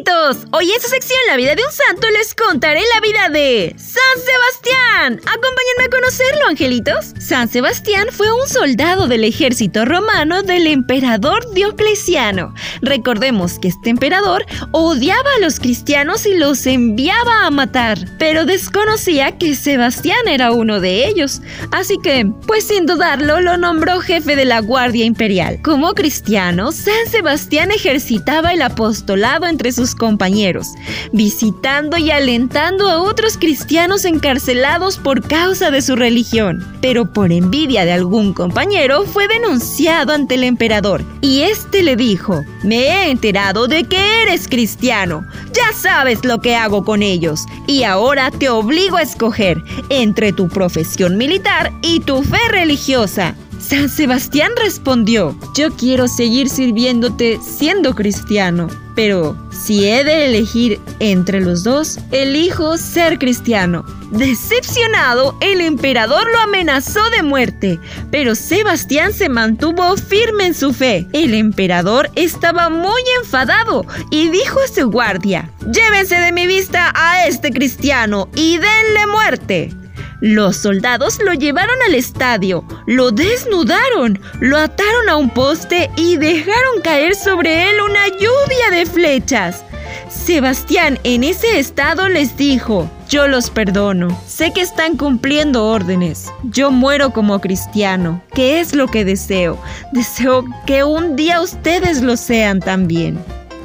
Angelitos! Hoy en su sección La vida de un santo les contaré la vida de San Sebastián. Acompáñenme a conocerlo, angelitos. San Sebastián fue un soldado del ejército romano del emperador Diocleciano. Recordemos que este emperador odiaba a los cristianos y los enviaba a matar, pero desconocía que Sebastián era uno de ellos. Así que, pues sin dudarlo, lo nombró jefe de la Guardia Imperial. Como cristiano, San Sebastián ejercitaba el apostolado entre sus compañeros, visitando y alentando a otros cristianos encarcelados por causa de su religión. Pero por envidia de algún compañero fue denunciado ante el emperador y este le dijo, me he enterado de que eres cristiano, ya sabes lo que hago con ellos y ahora te obligo a escoger entre tu profesión militar y tu fe religiosa. San Sebastián respondió, yo quiero seguir sirviéndote siendo cristiano, pero si he de elegir entre los dos, elijo ser cristiano. Decepcionado, el emperador lo amenazó de muerte, pero Sebastián se mantuvo firme en su fe. El emperador estaba muy enfadado y dijo a su guardia, llévense de mi vista a este cristiano y denle muerte. Los soldados lo llevaron al estadio, lo desnudaron, lo ataron a un poste y dejaron caer sobre él una lluvia de flechas. Sebastián en ese estado les dijo, yo los perdono, sé que están cumpliendo órdenes, yo muero como cristiano, que es lo que deseo, deseo que un día ustedes lo sean también.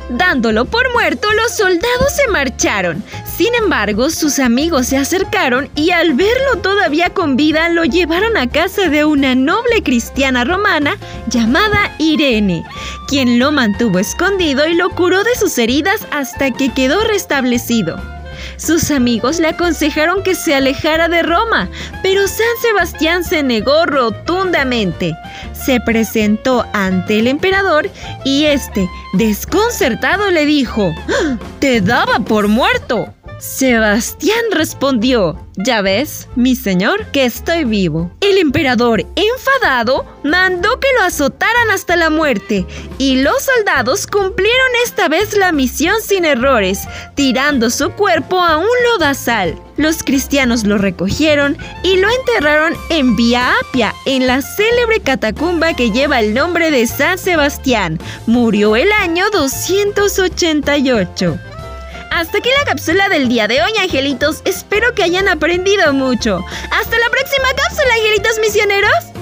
Dándolo por muerto, los soldados se marcharon. Sin embargo, sus amigos se acercaron y al verlo todavía con vida lo llevaron a casa de una noble cristiana romana llamada Irene, quien lo mantuvo escondido y lo curó de sus heridas hasta que quedó restablecido. Sus amigos le aconsejaron que se alejara de Roma, pero San Sebastián se negó rotundamente. Se presentó ante el emperador y este, desconcertado, le dijo, ¡Ah! Te daba por muerto. Sebastián respondió, ya ves, mi señor, que estoy vivo. El emperador, enfadado, mandó que lo azotaran hasta la muerte, y los soldados cumplieron esta vez la misión sin errores, tirando su cuerpo a un lodazal. Los cristianos lo recogieron y lo enterraron en Vía Apia, en la célebre catacumba que lleva el nombre de San Sebastián. Murió el año 288. Hasta aquí la cápsula del día de hoy, angelitos. Espero que hayan aprendido mucho. Hasta la próxima cápsula, angelitos misioneros.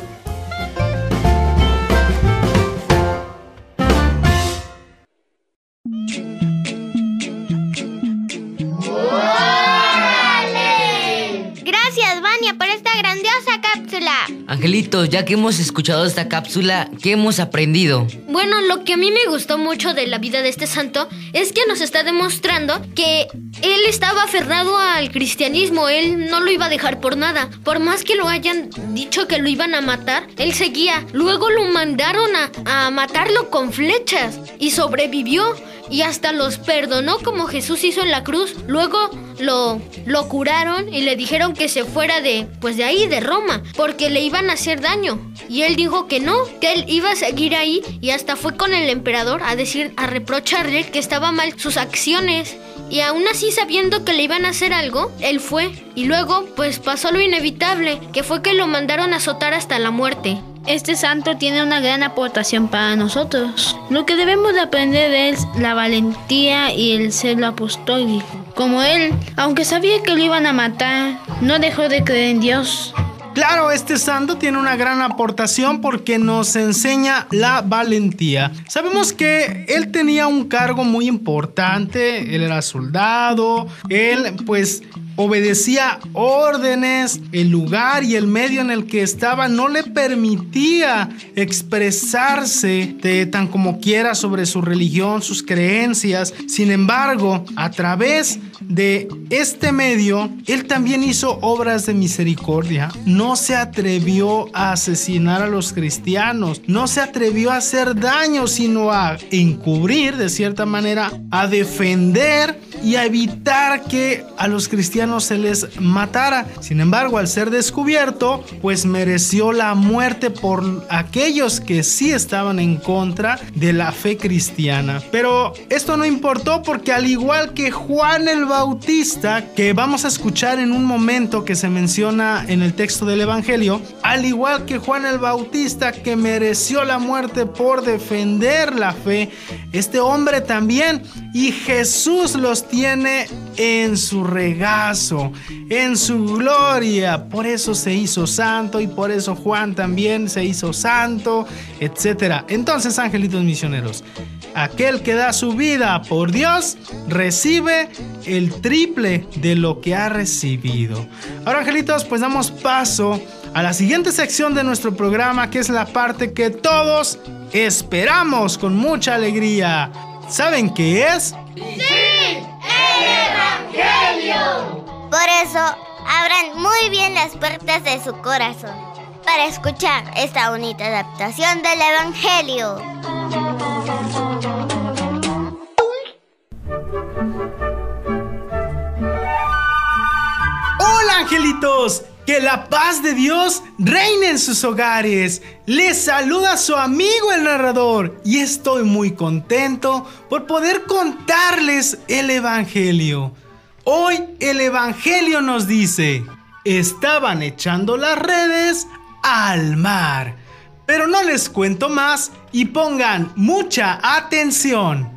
Angelitos, ya que hemos escuchado esta cápsula, ¿qué hemos aprendido? Bueno, lo que a mí me gustó mucho de la vida de este santo es que nos está demostrando que él estaba aferrado al cristianismo, él no lo iba a dejar por nada. Por más que lo hayan dicho que lo iban a matar, él seguía. Luego lo mandaron a matarlo con flechas y sobrevivió y hasta los perdonó como Jesús hizo en la cruz. Luego lo, lo curaron y le dijeron que se fuera de, pues de ahí, de Roma, porque le iban a hacer daño. Y él dijo que no, que él iba a seguir ahí y hasta fue con el emperador a decir, a reprocharle que estaba mal sus acciones. Y aún así sabiendo que le iban a hacer algo, él fue. Y luego, pues pasó lo inevitable, que fue que lo mandaron a azotar hasta la muerte. Este santo tiene una gran aportación para nosotros. Lo que debemos de aprender es la valentía y el celo apostólico. Como él, aunque sabía que lo iban a matar, no dejó de creer en Dios. Claro, este santo tiene una gran aportación porque nos enseña la valentía. Sabemos que él tenía un cargo muy importante, él era soldado, él pues obedecía órdenes, el lugar y el medio en el que estaba no le permitía expresarse de tan como quiera sobre su religión, sus creencias. Sin embargo, a través de este medio, él también hizo obras de misericordia. No se atrevió a asesinar a los cristianos, no se atrevió a hacer daño, sino a encubrir de cierta manera, a defender y a evitar que a los cristianos se les matara. Sin embargo, al ser descubierto, pues mereció la muerte por aquellos que sí estaban en contra de la fe cristiana. Pero esto no importó porque al igual que Juan el Bautista, que vamos a escuchar en un momento que se menciona en el texto del Evangelio, al igual que Juan el Bautista que mereció la muerte por defender la fe, este hombre también y Jesús los tiene en su regazo, en su gloria. Por eso se hizo santo y por eso Juan también se hizo santo, etc. Entonces, angelitos misioneros, aquel que da su vida por Dios recibe el triple de lo que ha recibido. Ahora, angelitos, pues damos paso a la siguiente sección de nuestro programa, que es la parte que todos esperamos con mucha alegría. ¿Saben qué es? ¡Sí! ¡El Evangelio! Por eso, abran muy bien las puertas de su corazón para escuchar esta bonita adaptación del Evangelio. Hola angelitos, que la paz de Dios reine en sus hogares. Les saluda su amigo el narrador y estoy muy contento por poder contarles el Evangelio. Hoy el Evangelio nos dice, estaban echando las redes al mar. Pero no les cuento más y pongan mucha atención.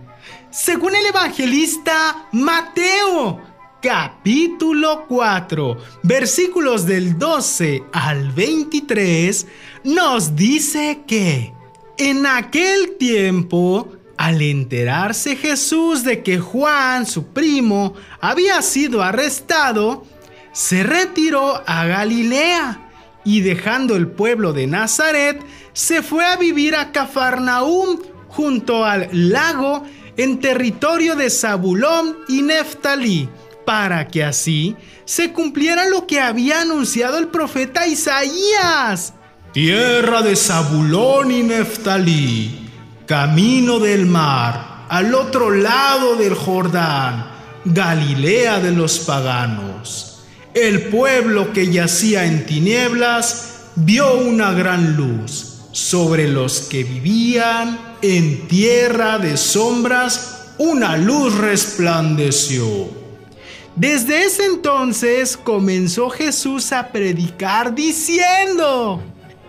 Según el evangelista Mateo, capítulo 4, versículos del 12 al 23, nos dice que en aquel tiempo, al enterarse Jesús de que Juan, su primo, había sido arrestado, se retiró a Galilea y dejando el pueblo de Nazaret, se fue a vivir a Cafarnaúm junto al lago en territorio de Zabulón y Neftalí, para que así se cumpliera lo que había anunciado el profeta Isaías. Tierra de Zabulón y Neftalí, camino del mar, al otro lado del Jordán, Galilea de los paganos. El pueblo que yacía en tinieblas vio una gran luz. Sobre los que vivían en tierra de sombras, una luz resplandeció. Desde ese entonces comenzó Jesús a predicar diciendo,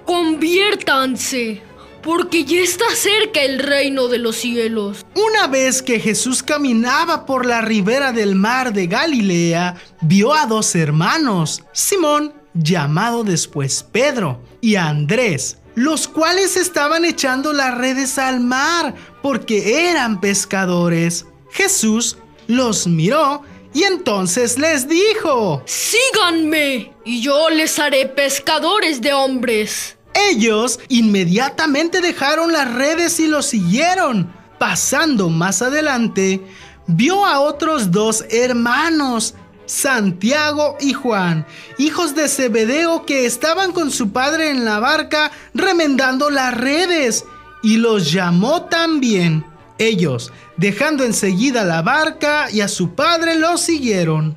Conviértanse, porque ya está cerca el reino de los cielos. Una vez que Jesús caminaba por la ribera del mar de Galilea, vio a dos hermanos, Simón, llamado después Pedro, y Andrés, los cuales estaban echando las redes al mar porque eran pescadores. Jesús los miró y entonces les dijo, Síganme, y yo les haré pescadores de hombres. Ellos inmediatamente dejaron las redes y lo siguieron. Pasando más adelante, vio a otros dos hermanos, Santiago y Juan, hijos de Zebedeo que estaban con su padre en la barca remendando las redes, y los llamó también. Ellos, dejando enseguida la barca y a su padre, lo siguieron.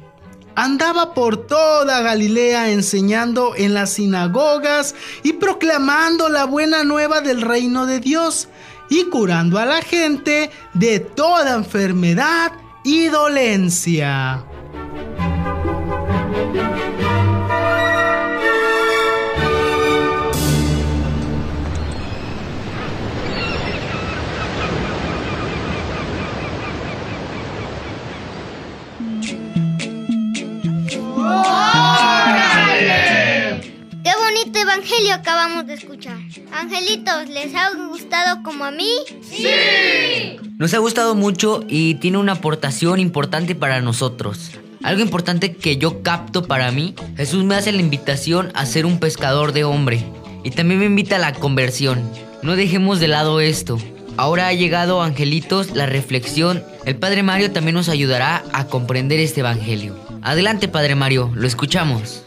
Andaba por toda Galilea enseñando en las sinagogas y proclamando la buena nueva del reino de Dios y curando a la gente de toda enfermedad y dolencia. ¡Qué bonito evangelio acabamos de escuchar! Angelitos, ¿les ha gustado como a mí? ¡Sí! Nos ha gustado mucho y tiene una aportación importante para nosotros. Algo importante que yo capto para mí, Jesús me hace la invitación a ser un pescador de hombre. Y también me invita a la conversión. No dejemos de lado esto. Ahora ha llegado, angelitos, la reflexión. El Padre Mario también nos ayudará a comprender este Evangelio. Adelante, Padre Mario, lo escuchamos.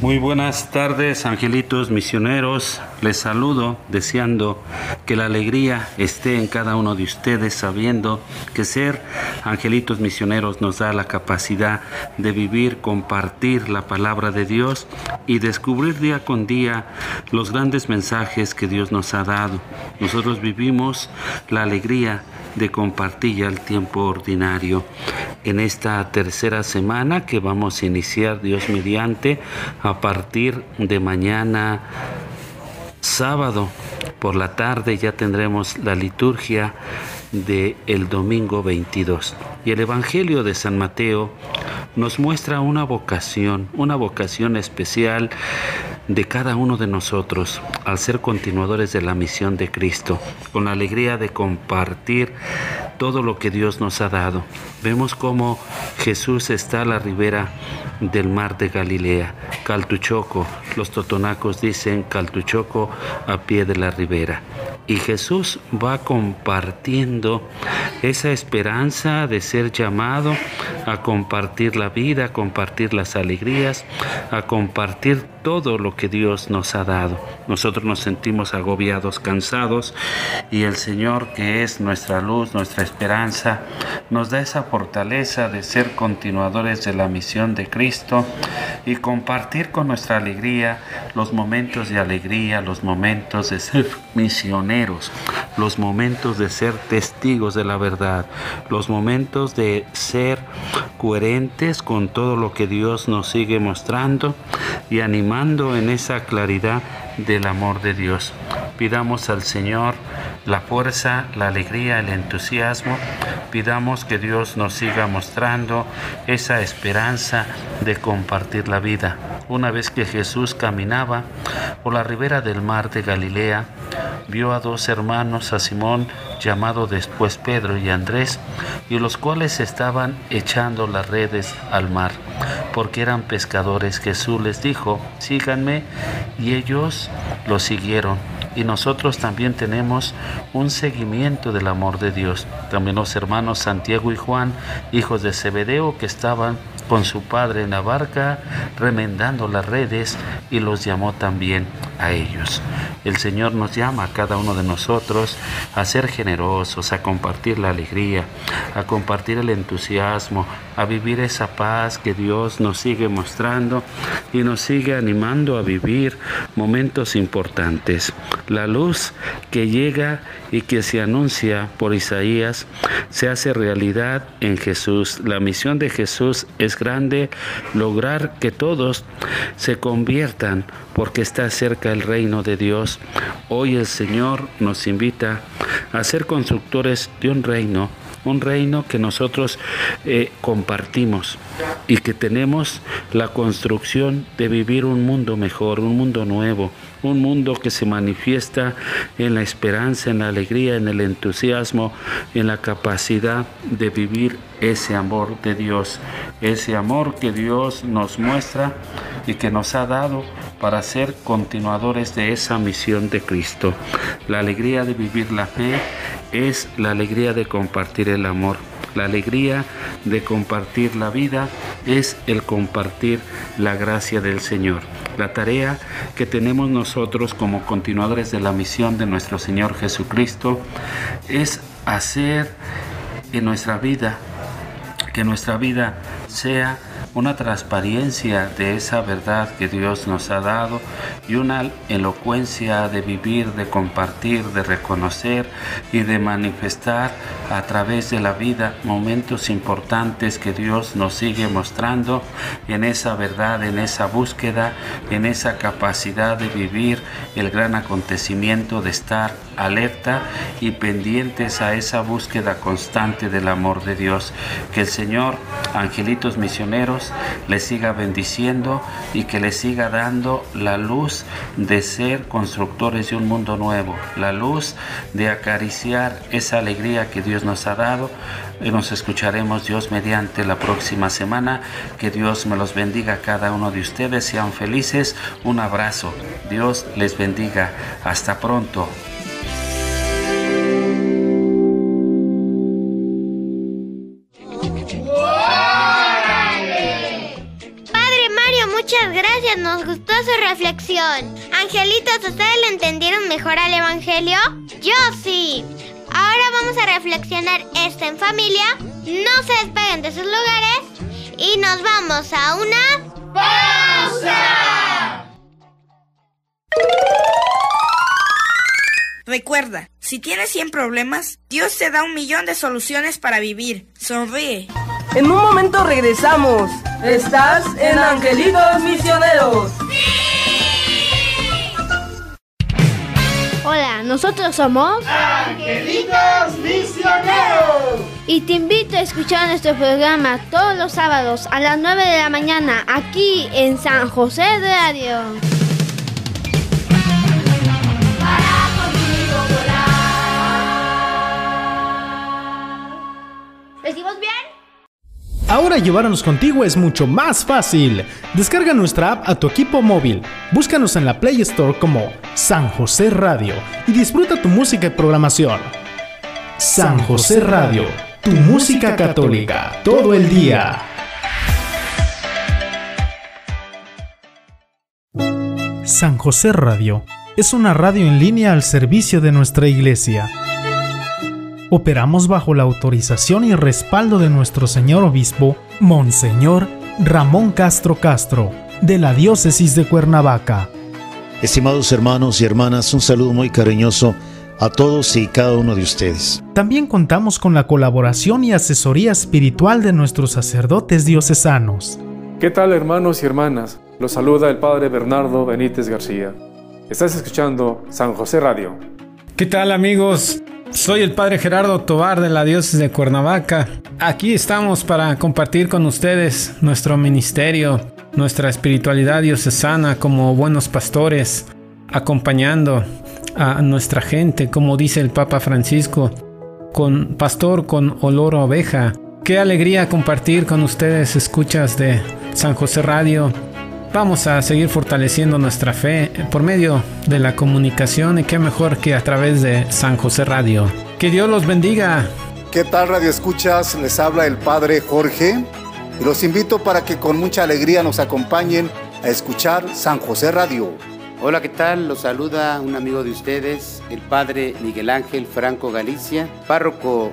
Muy buenas tardes, angelitos misioneros. Les saludo deseando que la alegría esté en cada uno de ustedes, sabiendo que ser angelitos misioneros nos da la capacidad de vivir, compartir la palabra de Dios y descubrir día con día los grandes mensajes que Dios nos ha dado. Nosotros vivimos la alegría de compartir ya el tiempo ordinario. En esta tercera semana que vamos a iniciar, Dios mediante, a partir de mañana sábado por la tarde ya tendremos la liturgia de el domingo 22. Y el Evangelio de San Mateo nos muestra una vocación, una vocación especial de cada uno de nosotros al ser continuadores de la misión de Cristo, con la alegría de compartir todo lo que Dios nos ha dado. Vemos cómo Jesús está a la ribera del mar de Galilea, Caltuchoco, los totonacos dicen Caltuchoco a pie de la ribera. Y Jesús va compartiendo esa esperanza de ser llamado a compartir la vida, a compartir las alegrías, a compartir todo lo que Dios nos ha dado. Nosotros nos sentimos agobiados, cansados y el Señor que es nuestra luz, nuestra esperanza, nos da esa fortaleza de ser continuadores de la misión de Cristo y compartir con nuestra alegría los momentos de alegría, los momentos de ser misioneros, los momentos de ser testigos de la verdad, los momentos de ser coherentes con todo lo que Dios nos sigue mostrando y animando en esa claridad del amor de Dios. Pidamos al Señor la fuerza, la alegría, el entusiasmo. Pidamos que Dios nos siga mostrando esa esperanza de compartir la vida. Una vez que Jesús caminaba por la ribera del mar de Galilea, vio a dos hermanos, a Simón, llamado después Pedro y Andrés, y los cuales estaban echando las redes al mar, porque eran pescadores. Jesús les dijo, síganme, y ellos lo siguieron y nosotros también tenemos un seguimiento del amor de Dios. También los hermanos Santiago y Juan, hijos de Zebedeo, que estaban con su padre en la barca, remendando las redes, y los llamó también a ellos. El Señor nos llama a cada uno de nosotros a ser generosos a compartir la alegría, a compartir el entusiasmo, a vivir esa paz que Dios nos sigue mostrando y nos sigue animando a vivir momentos importantes. La luz que llega y que se anuncia por Isaías se hace realidad en Jesús. La misión de Jesús es grande, lograr que todos se conviertan porque está cerca el reino de Dios. Hoy el Señor nos invita a ser constructores de un reino un reino que nosotros eh, compartimos y que tenemos la construcción de vivir un mundo mejor, un mundo nuevo, un mundo que se manifiesta en la esperanza, en la alegría, en el entusiasmo, en la capacidad de vivir ese amor de Dios, ese amor que Dios nos muestra y que nos ha dado para ser continuadores de esa misión de Cristo. La alegría de vivir la fe es la alegría de compartir el amor. La alegría de compartir la vida es el compartir la gracia del Señor. La tarea que tenemos nosotros como continuadores de la misión de nuestro Señor Jesucristo es hacer en nuestra vida, que nuestra vida sea una transparencia de esa verdad que Dios nos ha dado y una elocuencia de vivir, de compartir, de reconocer y de manifestar a través de la vida momentos importantes que Dios nos sigue mostrando en esa verdad, en esa búsqueda, en esa capacidad de vivir el gran acontecimiento de estar alerta y pendientes a esa búsqueda constante del amor de Dios. Que el Señor, angelitos misioneros, les siga bendiciendo y que les siga dando la luz de ser constructores de un mundo nuevo, la luz de acariciar esa alegría que Dios nos ha dado. Nos escucharemos Dios mediante la próxima semana. Que Dios me los bendiga a cada uno de ustedes. Sean felices. Un abrazo. Dios les bendiga. Hasta pronto. Gracias, nos gustó su reflexión. Angelitos, ¿ustedes le entendieron mejor al Evangelio? Yo sí. Ahora vamos a reflexionar esto en familia. No se despeguen de sus lugares y nos vamos a una pausa. Recuerda, si tienes 100 problemas, Dios te da un millón de soluciones para vivir. Sonríe. En un momento regresamos. Estás en Angelitos Misioneros. Hola, nosotros somos Angelitos Misioneros. Y te invito a escuchar nuestro programa todos los sábados a las 9 de la mañana aquí en San José de Radio. Ahora llevarnos contigo es mucho más fácil. Descarga nuestra app a tu equipo móvil. Búscanos en la Play Store como San José Radio y disfruta tu música y programación. San José Radio, tu música católica, todo el día. San José Radio es una radio en línea al servicio de nuestra iglesia. Operamos bajo la autorización y respaldo de nuestro señor obispo, Monseñor Ramón Castro Castro, de la diócesis de Cuernavaca. Estimados hermanos y hermanas, un saludo muy cariñoso a todos y cada uno de ustedes. También contamos con la colaboración y asesoría espiritual de nuestros sacerdotes diocesanos. ¿Qué tal hermanos y hermanas? Los saluda el Padre Bernardo Benítez García. Estás escuchando San José Radio. ¿Qué tal amigos? Soy el Padre Gerardo Tobar de la Diócesis de Cuernavaca. Aquí estamos para compartir con ustedes nuestro ministerio, nuestra espiritualidad diocesana como buenos pastores, acompañando a nuestra gente, como dice el Papa Francisco, con pastor con olor a oveja. Qué alegría compartir con ustedes escuchas de San José Radio Vamos a seguir fortaleciendo nuestra fe por medio de la comunicación y qué mejor que a través de San José Radio. Que Dios los bendiga. ¿Qué tal Radio Escuchas? Les habla el Padre Jorge y los invito para que con mucha alegría nos acompañen a escuchar San José Radio, Hola, ¿qué tal? Los saluda un amigo de ustedes, el padre Miguel Ángel Franco Galicia, párroco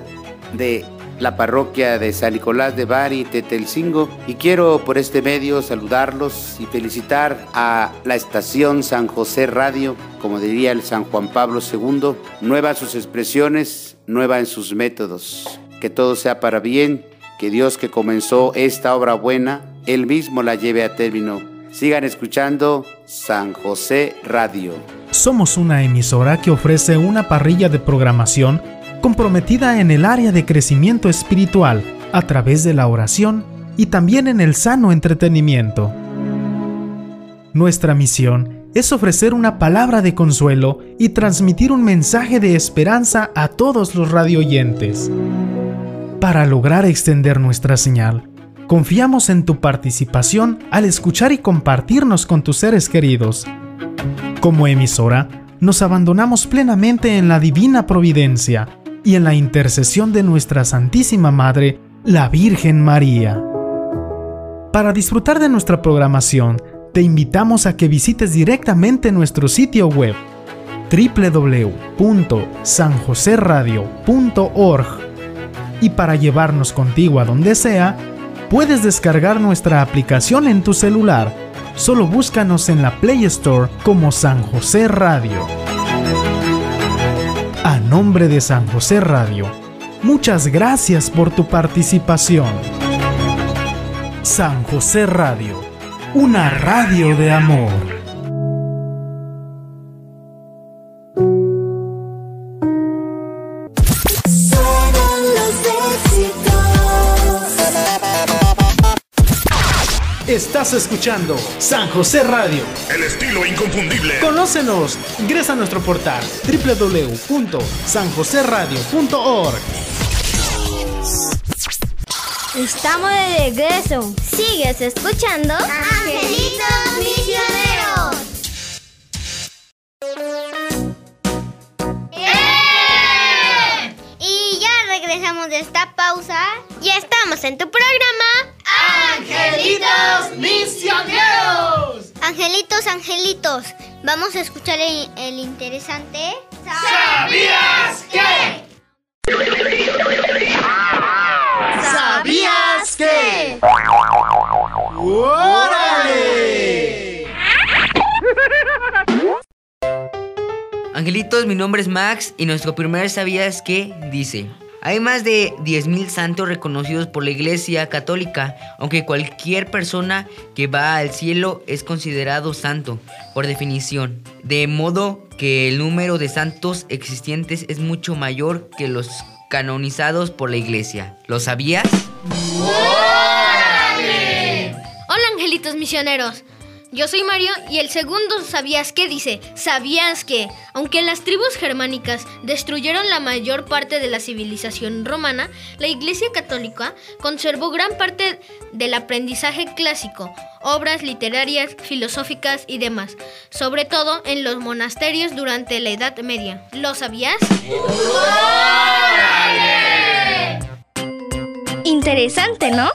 de la parroquia de San Nicolás de Bari, Tetelcingo, y quiero por este medio saludarlos y felicitar a la estación San José Radio, como diría el San Juan Pablo II, nueva en sus expresiones, nueva en sus métodos. Que todo sea para bien, que Dios que comenzó esta obra buena, Él mismo la lleve a término. Sigan escuchando San José Radio. Somos una emisora que ofrece una parrilla de programación comprometida en el área de crecimiento espiritual a través de la oración y también en el sano entretenimiento. Nuestra misión es ofrecer una palabra de consuelo y transmitir un mensaje de esperanza a todos los radioyentes. Para lograr extender nuestra señal, confiamos en tu participación al escuchar y compartirnos con tus seres queridos. Como emisora, nos abandonamos plenamente en la divina providencia y en la intercesión de nuestra Santísima Madre, la Virgen María. Para disfrutar de nuestra programación, te invitamos a que visites directamente nuestro sitio web www.sanjoseradio.org y para llevarnos contigo a donde sea, puedes descargar nuestra aplicación en tu celular. Solo búscanos en la Play Store como San José Radio nombre de San José Radio, muchas gracias por tu participación. San José Radio, una radio de amor. Estás escuchando San José Radio. El estilo inconfundible. Conócenos. Ingresa a nuestro portal www.sanjoseradio.org. Estamos de regreso. ¿Sigues escuchando? Angelitos Misioneros. ¡Eh! Y ya regresamos de esta pausa. Ya estamos en tu programa. ¡Angelitos Misioneros! Angelitos, angelitos. Vamos a escuchar el, el interesante. ¿Sabías qué? ¿Sabías qué? ¡Órale! Angelitos, mi nombre es Max y nuestro primer ¿Sabías qué? dice... Hay más de 10.000 santos reconocidos por la Iglesia Católica, aunque cualquier persona que va al cielo es considerado santo, por definición. De modo que el número de santos existentes es mucho mayor que los canonizados por la Iglesia. ¿Lo sabías? Hola angelitos misioneros. Yo soy Mario y el segundo ¿sabías qué? dice, ¿sabías que? Aunque las tribus germánicas destruyeron la mayor parte de la civilización romana, la Iglesia Católica conservó gran parte del aprendizaje clásico, obras literarias, filosóficas y demás, sobre todo en los monasterios durante la Edad Media. ¿Lo sabías? Interesante, ¿no?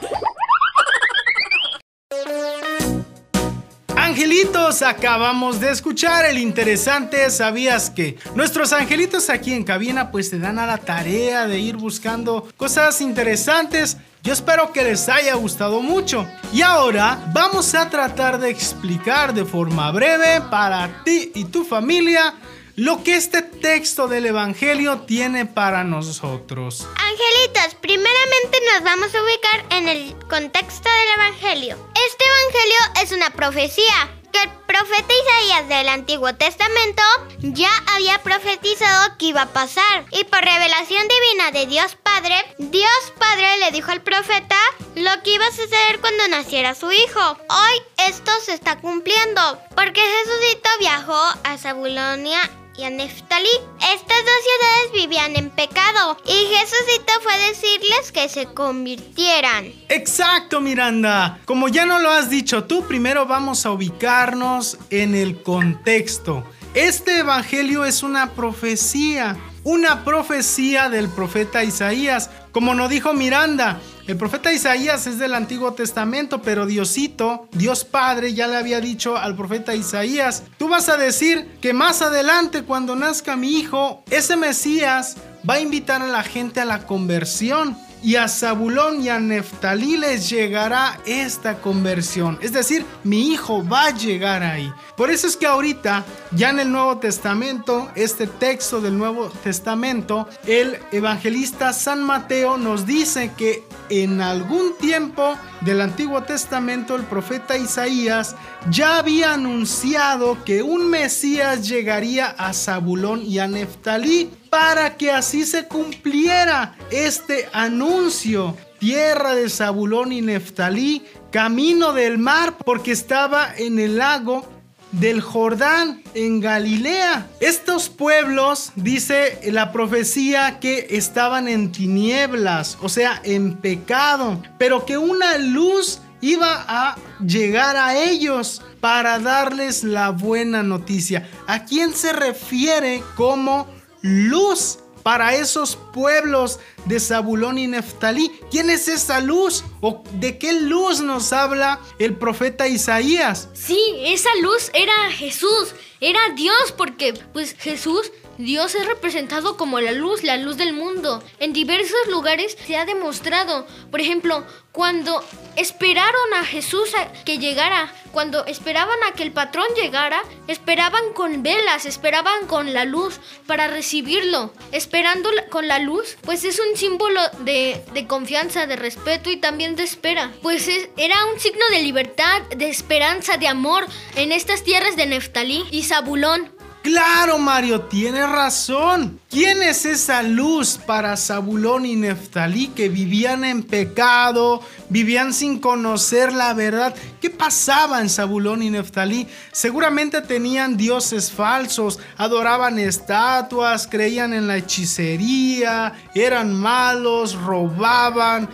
Angelitos, acabamos de escuchar el interesante ¿Sabías que? Nuestros angelitos aquí en cabina pues te dan a la tarea de ir buscando cosas interesantes. Yo espero que les haya gustado mucho. Y ahora vamos a tratar de explicar de forma breve para ti y tu familia lo que este texto del Evangelio tiene para nosotros. Angelitos, primeramente nos vamos a ubicar en el contexto del Evangelio. Este Evangelio es una profecía que el profeta Isaías del Antiguo Testamento ya había profetizado que iba a pasar. Y por revelación divina de Dios Padre, Dios Padre le dijo al profeta lo que iba a suceder cuando naciera su hijo. Hoy esto se está cumpliendo porque Jesucito viajó a Zabulonia y a Neftalí. Estas dos ciudades vivían en pecado y Jesucito fue a decirles que se convirtieran. Exacto, Miranda. Como ya no lo has dicho tú, primero vamos a ubicarnos en el contexto. Este evangelio es una profecía, una profecía del profeta Isaías, Como nos dijo Miranda, el profeta Isaías es del Antiguo Testamento, pero Diosito, Dios Padre, ya le había dicho al profeta Isaías, tú vas a decir que más adelante cuando nazca mi hijo, ese Mesías va a invitar a la gente a la conversión y a Zabulón y a Neftalí les llegará esta conversión. Es decir, mi hijo va a llegar ahí. Por eso es que ahorita, ya en el Nuevo Testamento, este texto del Nuevo Testamento, el evangelista San Mateo nos dice que en algún tiempo del Antiguo Testamento el profeta Isaías ya había anunciado que un Mesías llegaría a Zabulón y a Neftalí para que así se cumpliera este anuncio. Tierra de Zabulón y Neftalí, camino del mar, porque estaba en el lago del Jordán en Galilea. Estos pueblos, dice la profecía, que estaban en tinieblas, o sea, en pecado, pero que una luz iba a llegar a ellos para darles la buena noticia. ¿A quién se refiere como luz? para esos pueblos de Zabulón y Neftalí. ¿Quién es esa luz? ¿O de qué luz nos habla el profeta Isaías? Sí, esa luz era Jesús, era Dios, porque pues Jesús Dios es representado como la luz, la luz del mundo. En diversos lugares se ha demostrado. Por ejemplo, cuando esperaron a Jesús que llegara, cuando esperaban a que el patrón llegara, esperaban con velas, esperaban con la luz para recibirlo. Esperando con la luz, pues es un símbolo de confianza, de respeto y también de espera. Pues era un signo de libertad, de esperanza, de amor en estas tierras de Neftalí y Zabulón. Claro, Mario, tienes razón. ¿Quién es esa luz para Zabulón y Neftalí que vivían en pecado, vivían sin conocer la verdad? ¿Qué pasaba en Zabulón y Neftalí? Seguramente tenían dioses falsos, adoraban estatuas, creían en la hechicería, eran malos, robaban.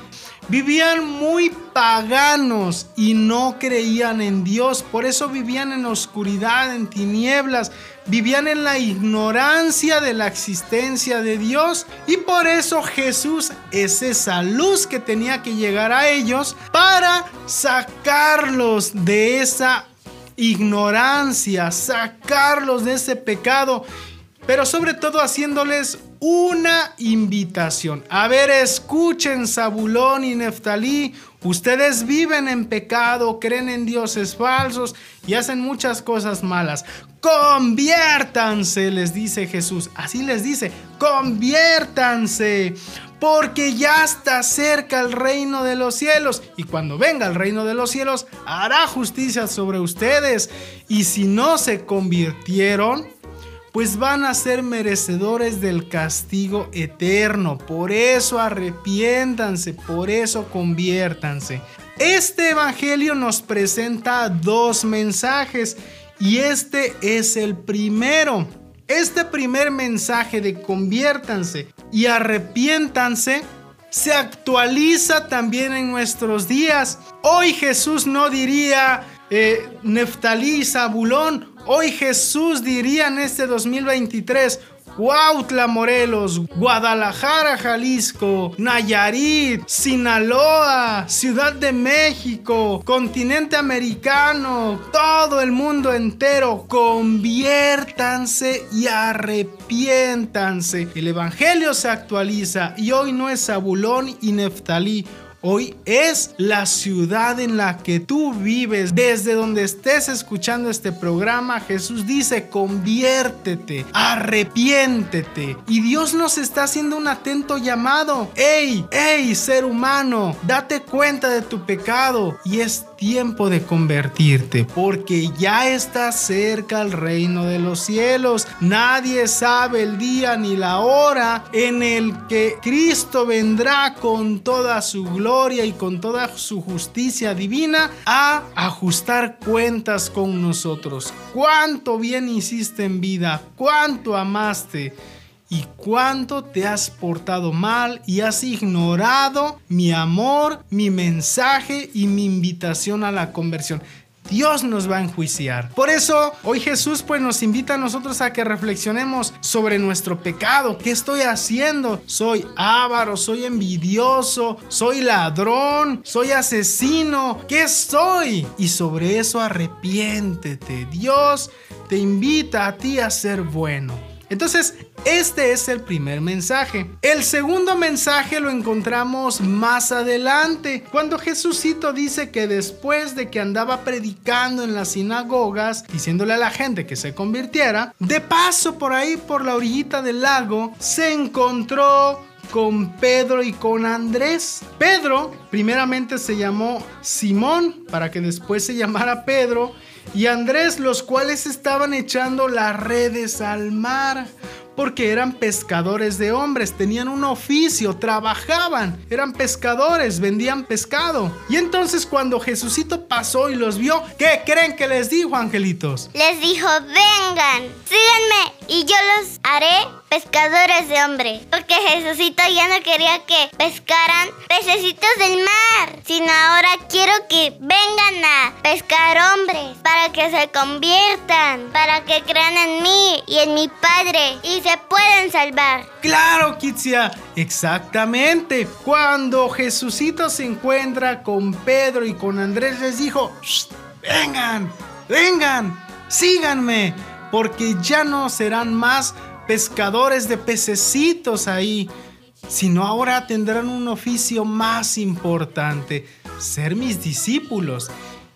Vivían muy paganos y no creían en Dios, por eso vivían en oscuridad, en tinieblas, vivían en la ignorancia de la existencia de Dios y por eso Jesús es esa luz que tenía que llegar a ellos para sacarlos de esa ignorancia, sacarlos de ese pecado, pero sobre todo haciéndoles una invitación. A ver, escuchen Zabulón y Neftalí. Ustedes viven en pecado, creen en dioses falsos y hacen muchas cosas malas. Conviértanse, les dice Jesús. Así les dice, conviértanse. Porque ya está cerca el reino de los cielos. Y cuando venga el reino de los cielos, hará justicia sobre ustedes. Y si no se convirtieron, pues van a ser merecedores del castigo eterno. Por eso arrepiéntanse, por eso conviértanse. Este Evangelio nos presenta dos mensajes y este es el primero. Este primer mensaje de conviértanse y arrepiéntanse se actualiza también en nuestros días. Hoy Jesús no diría eh, Neftalí, Zabulón, Hoy Jesús diría en este 2023, Huautla, Morelos, Guadalajara, Jalisco, Nayarit, Sinaloa, Ciudad de México, continente americano, todo el mundo entero, conviértanse y arrepiéntanse. El Evangelio se actualiza y hoy no es Zabulón y Neftalí. Hoy es la ciudad en la que tú vives. Desde donde estés escuchando este programa, Jesús dice, conviértete, arrepiéntete. Y Dios nos está haciendo un atento llamado. ¡Ey, ey, ser humano! Date cuenta de tu pecado y es tiempo de convertirte porque ya está cerca el reino de los cielos. Nadie sabe el día ni la hora en el que Cristo vendrá con toda su gloria y con toda su justicia divina a ajustar cuentas con nosotros. Cuánto bien hiciste en vida, cuánto amaste y cuánto te has portado mal y has ignorado mi amor, mi mensaje y mi invitación a la conversión. Dios nos va a enjuiciar. Por eso hoy Jesús pues nos invita a nosotros a que reflexionemos sobre nuestro pecado. ¿Qué estoy haciendo? Soy avaro, soy envidioso, soy ladrón, soy asesino. ¿Qué soy? Y sobre eso arrepiéntete. Dios te invita a ti a ser bueno. Entonces, este es el primer mensaje. El segundo mensaje lo encontramos más adelante, cuando Jesucito dice que después de que andaba predicando en las sinagogas, diciéndole a la gente que se convirtiera, de paso por ahí, por la orillita del lago, se encontró con Pedro y con Andrés. Pedro primeramente se llamó Simón para que después se llamara Pedro y Andrés, los cuales estaban echando las redes al mar porque eran pescadores de hombres, tenían un oficio, trabajaban, eran pescadores, vendían pescado. Y entonces cuando Jesucito pasó y los vio, ¿qué creen que les dijo, angelitos? Les dijo, vengan, síganme y yo los haré pescadores de hombres. Porque Jesucito ya no quería que pescaran pececitos del mar, sino ahora quiero que vengan a pescar hombres para que se conviertan, para que crean en mí y en mi Padre y se pueden salvar. Claro, Kitsia, exactamente. Cuando Jesucito se encuentra con Pedro y con Andrés, les dijo, vengan, vengan, síganme, porque ya no serán más pescadores de pececitos ahí, sino ahora tendrán un oficio más importante, ser mis discípulos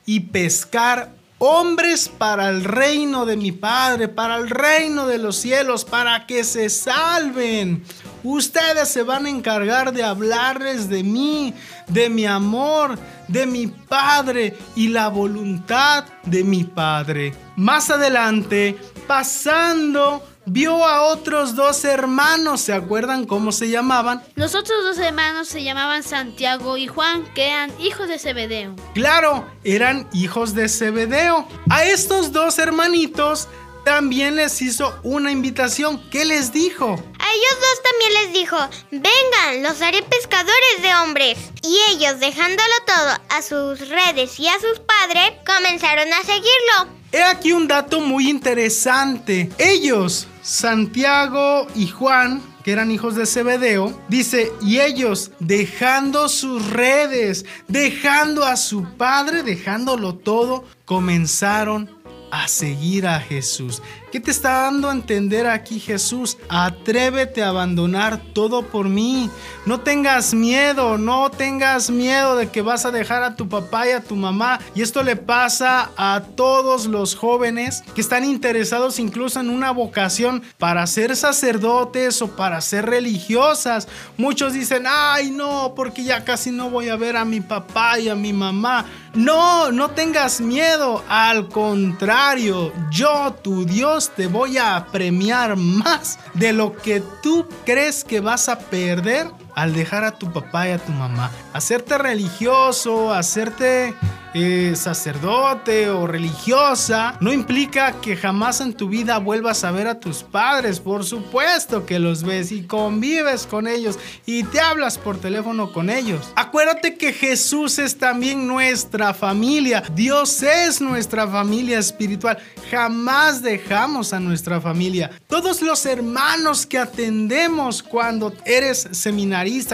y pescar hombres para el reino de mi Padre, para el reino de los cielos, para que se salven. Ustedes se van a encargar de hablarles de mí, de mi amor, de mi Padre y la voluntad de mi Padre. Más adelante, pasando vio a otros dos hermanos. ¿Se acuerdan cómo se llamaban? Los otros dos hermanos se llamaban Santiago y Juan, que eran hijos de Zebedeo. Claro, eran hijos de Zebedeo. A estos dos hermanitos también les hizo una invitación. ¿Qué les dijo? A ellos dos también les dijo, vengan, los haré pescadores de hombres. Y ellos, dejándolo todo a sus redes y a sus padres, comenzaron a seguirlo. He aquí un dato muy interesante. Ellos, Santiago y Juan, que eran hijos de Zebedeo, dice, y ellos dejando sus redes, dejando a su padre, dejándolo todo, comenzaron a seguir a Jesús. ¿Qué te está dando a entender aquí Jesús? Atrévete a abandonar todo por mí. No tengas miedo, no tengas miedo de que vas a dejar a tu papá y a tu mamá. Y esto le pasa a todos los jóvenes que están interesados incluso en una vocación para ser sacerdotes o para ser religiosas. Muchos dicen, ay no, porque ya casi no voy a ver a mi papá y a mi mamá. No, no tengas miedo. Al contrario, yo, tu Dios, te voy a premiar más de lo que tú crees que vas a perder al dejar a tu papá y a tu mamá. Hacerte religioso, hacerte eh, sacerdote o religiosa, no implica que jamás en tu vida vuelvas a ver a tus padres. Por supuesto que los ves y convives con ellos y te hablas por teléfono con ellos. Acuérdate que Jesús es también nuestra familia. Dios es nuestra familia espiritual. Jamás dejamos a nuestra familia. Todos los hermanos que atendemos cuando eres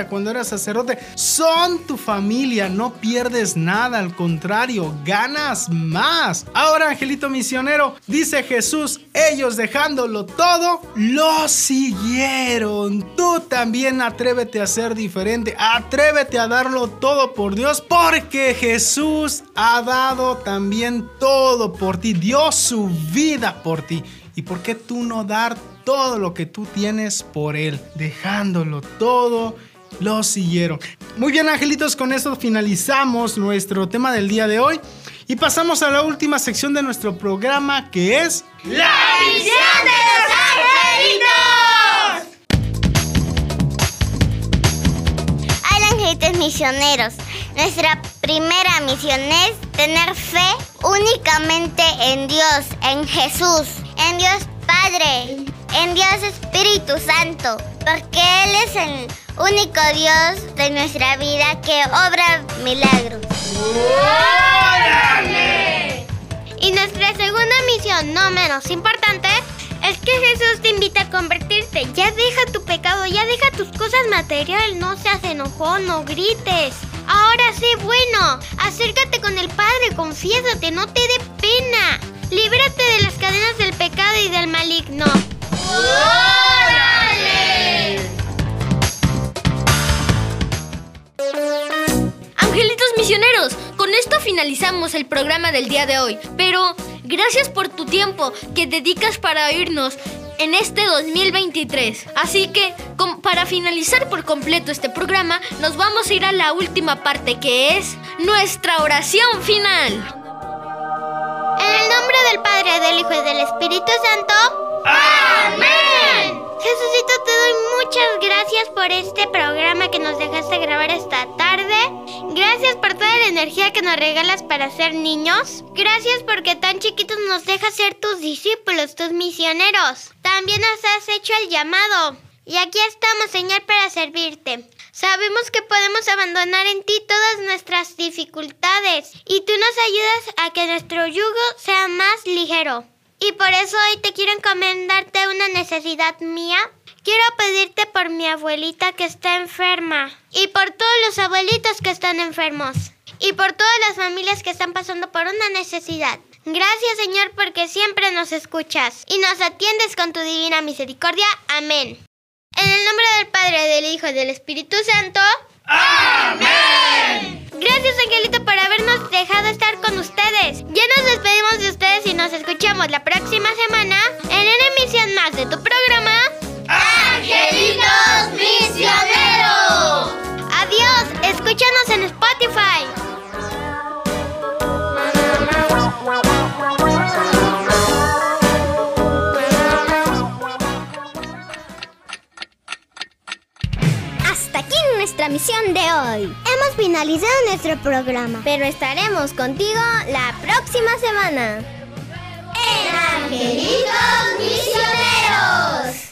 cuando eres sacerdote, son tu familia. No pierdes nada, al contrario ganas más. Ahora, Angelito Misionero, dice Jesús, ellos dejándolo todo, lo siguieron. Tú también atrévete a ser diferente, atrévete a darlo todo por Dios, porque Jesús ha dado también todo por ti, dio su vida por ti. ¿Y por qué tú no dar todo lo que tú tienes por Él? Dejándolo todo lo siguieron. Muy bien, angelitos, con esto finalizamos nuestro tema del día de hoy y pasamos a la última sección de nuestro programa que es La misión de los angelitos. Hola, angelitos misioneros. Nuestra primera misión es tener fe únicamente en Dios, en Jesús, en Dios Padre, en Dios Espíritu Santo, porque Él es el único Dios de nuestra vida que obra milagros. ¡Órale! Y nuestra segunda misión, no menos importante, es que Jesús te invita a convertirte. Ya deja tu pecado, ya deja tus cosas materiales, no seas enojón, no grites. Ahora sé bueno, acércate con el Padre, confiésate, no te dé pena. Líbrate de las cadenas del pecado y del maligno. Angelitos misioneros, con esto finalizamos el programa del día de hoy. Pero gracias por tu tiempo que dedicas para oírnos en este 2023. Así que, para finalizar por completo este programa, nos vamos a ir a la última parte que es nuestra oración final. En el nombre del Padre, del Hijo y del Espíritu Santo. ¡Amén! Jesucito, te doy muchas gracias por este programa que nos dejaste grabar esta tarde. Gracias por toda la energía que nos regalas para ser niños. Gracias porque tan chiquitos nos dejas ser tus discípulos, tus misioneros. También nos has hecho el llamado. Y aquí estamos, Señor, para servirte. Sabemos que podemos abandonar en ti todas nuestras dificultades y tú nos ayudas a que nuestro yugo sea más ligero. Y por eso hoy te quiero encomendarte una necesidad mía. Quiero pedirte por mi abuelita que está enferma. Y por todos los abuelitos que están enfermos. Y por todas las familias que están pasando por una necesidad. Gracias Señor porque siempre nos escuchas y nos atiendes con tu divina misericordia. Amén. En el nombre del Padre, del Hijo y del Espíritu Santo. ¡Amén! Gracias, Angelito, por habernos dejado estar con ustedes. Ya nos despedimos de ustedes y nos escuchamos la próxima semana en una emisión más de tu programa. ¡Angelitos Misioneros! Adiós, escúchanos en Spotify. nuestra misión de hoy. Hemos finalizado nuestro programa, pero estaremos contigo la próxima semana. ¡En Misioneros!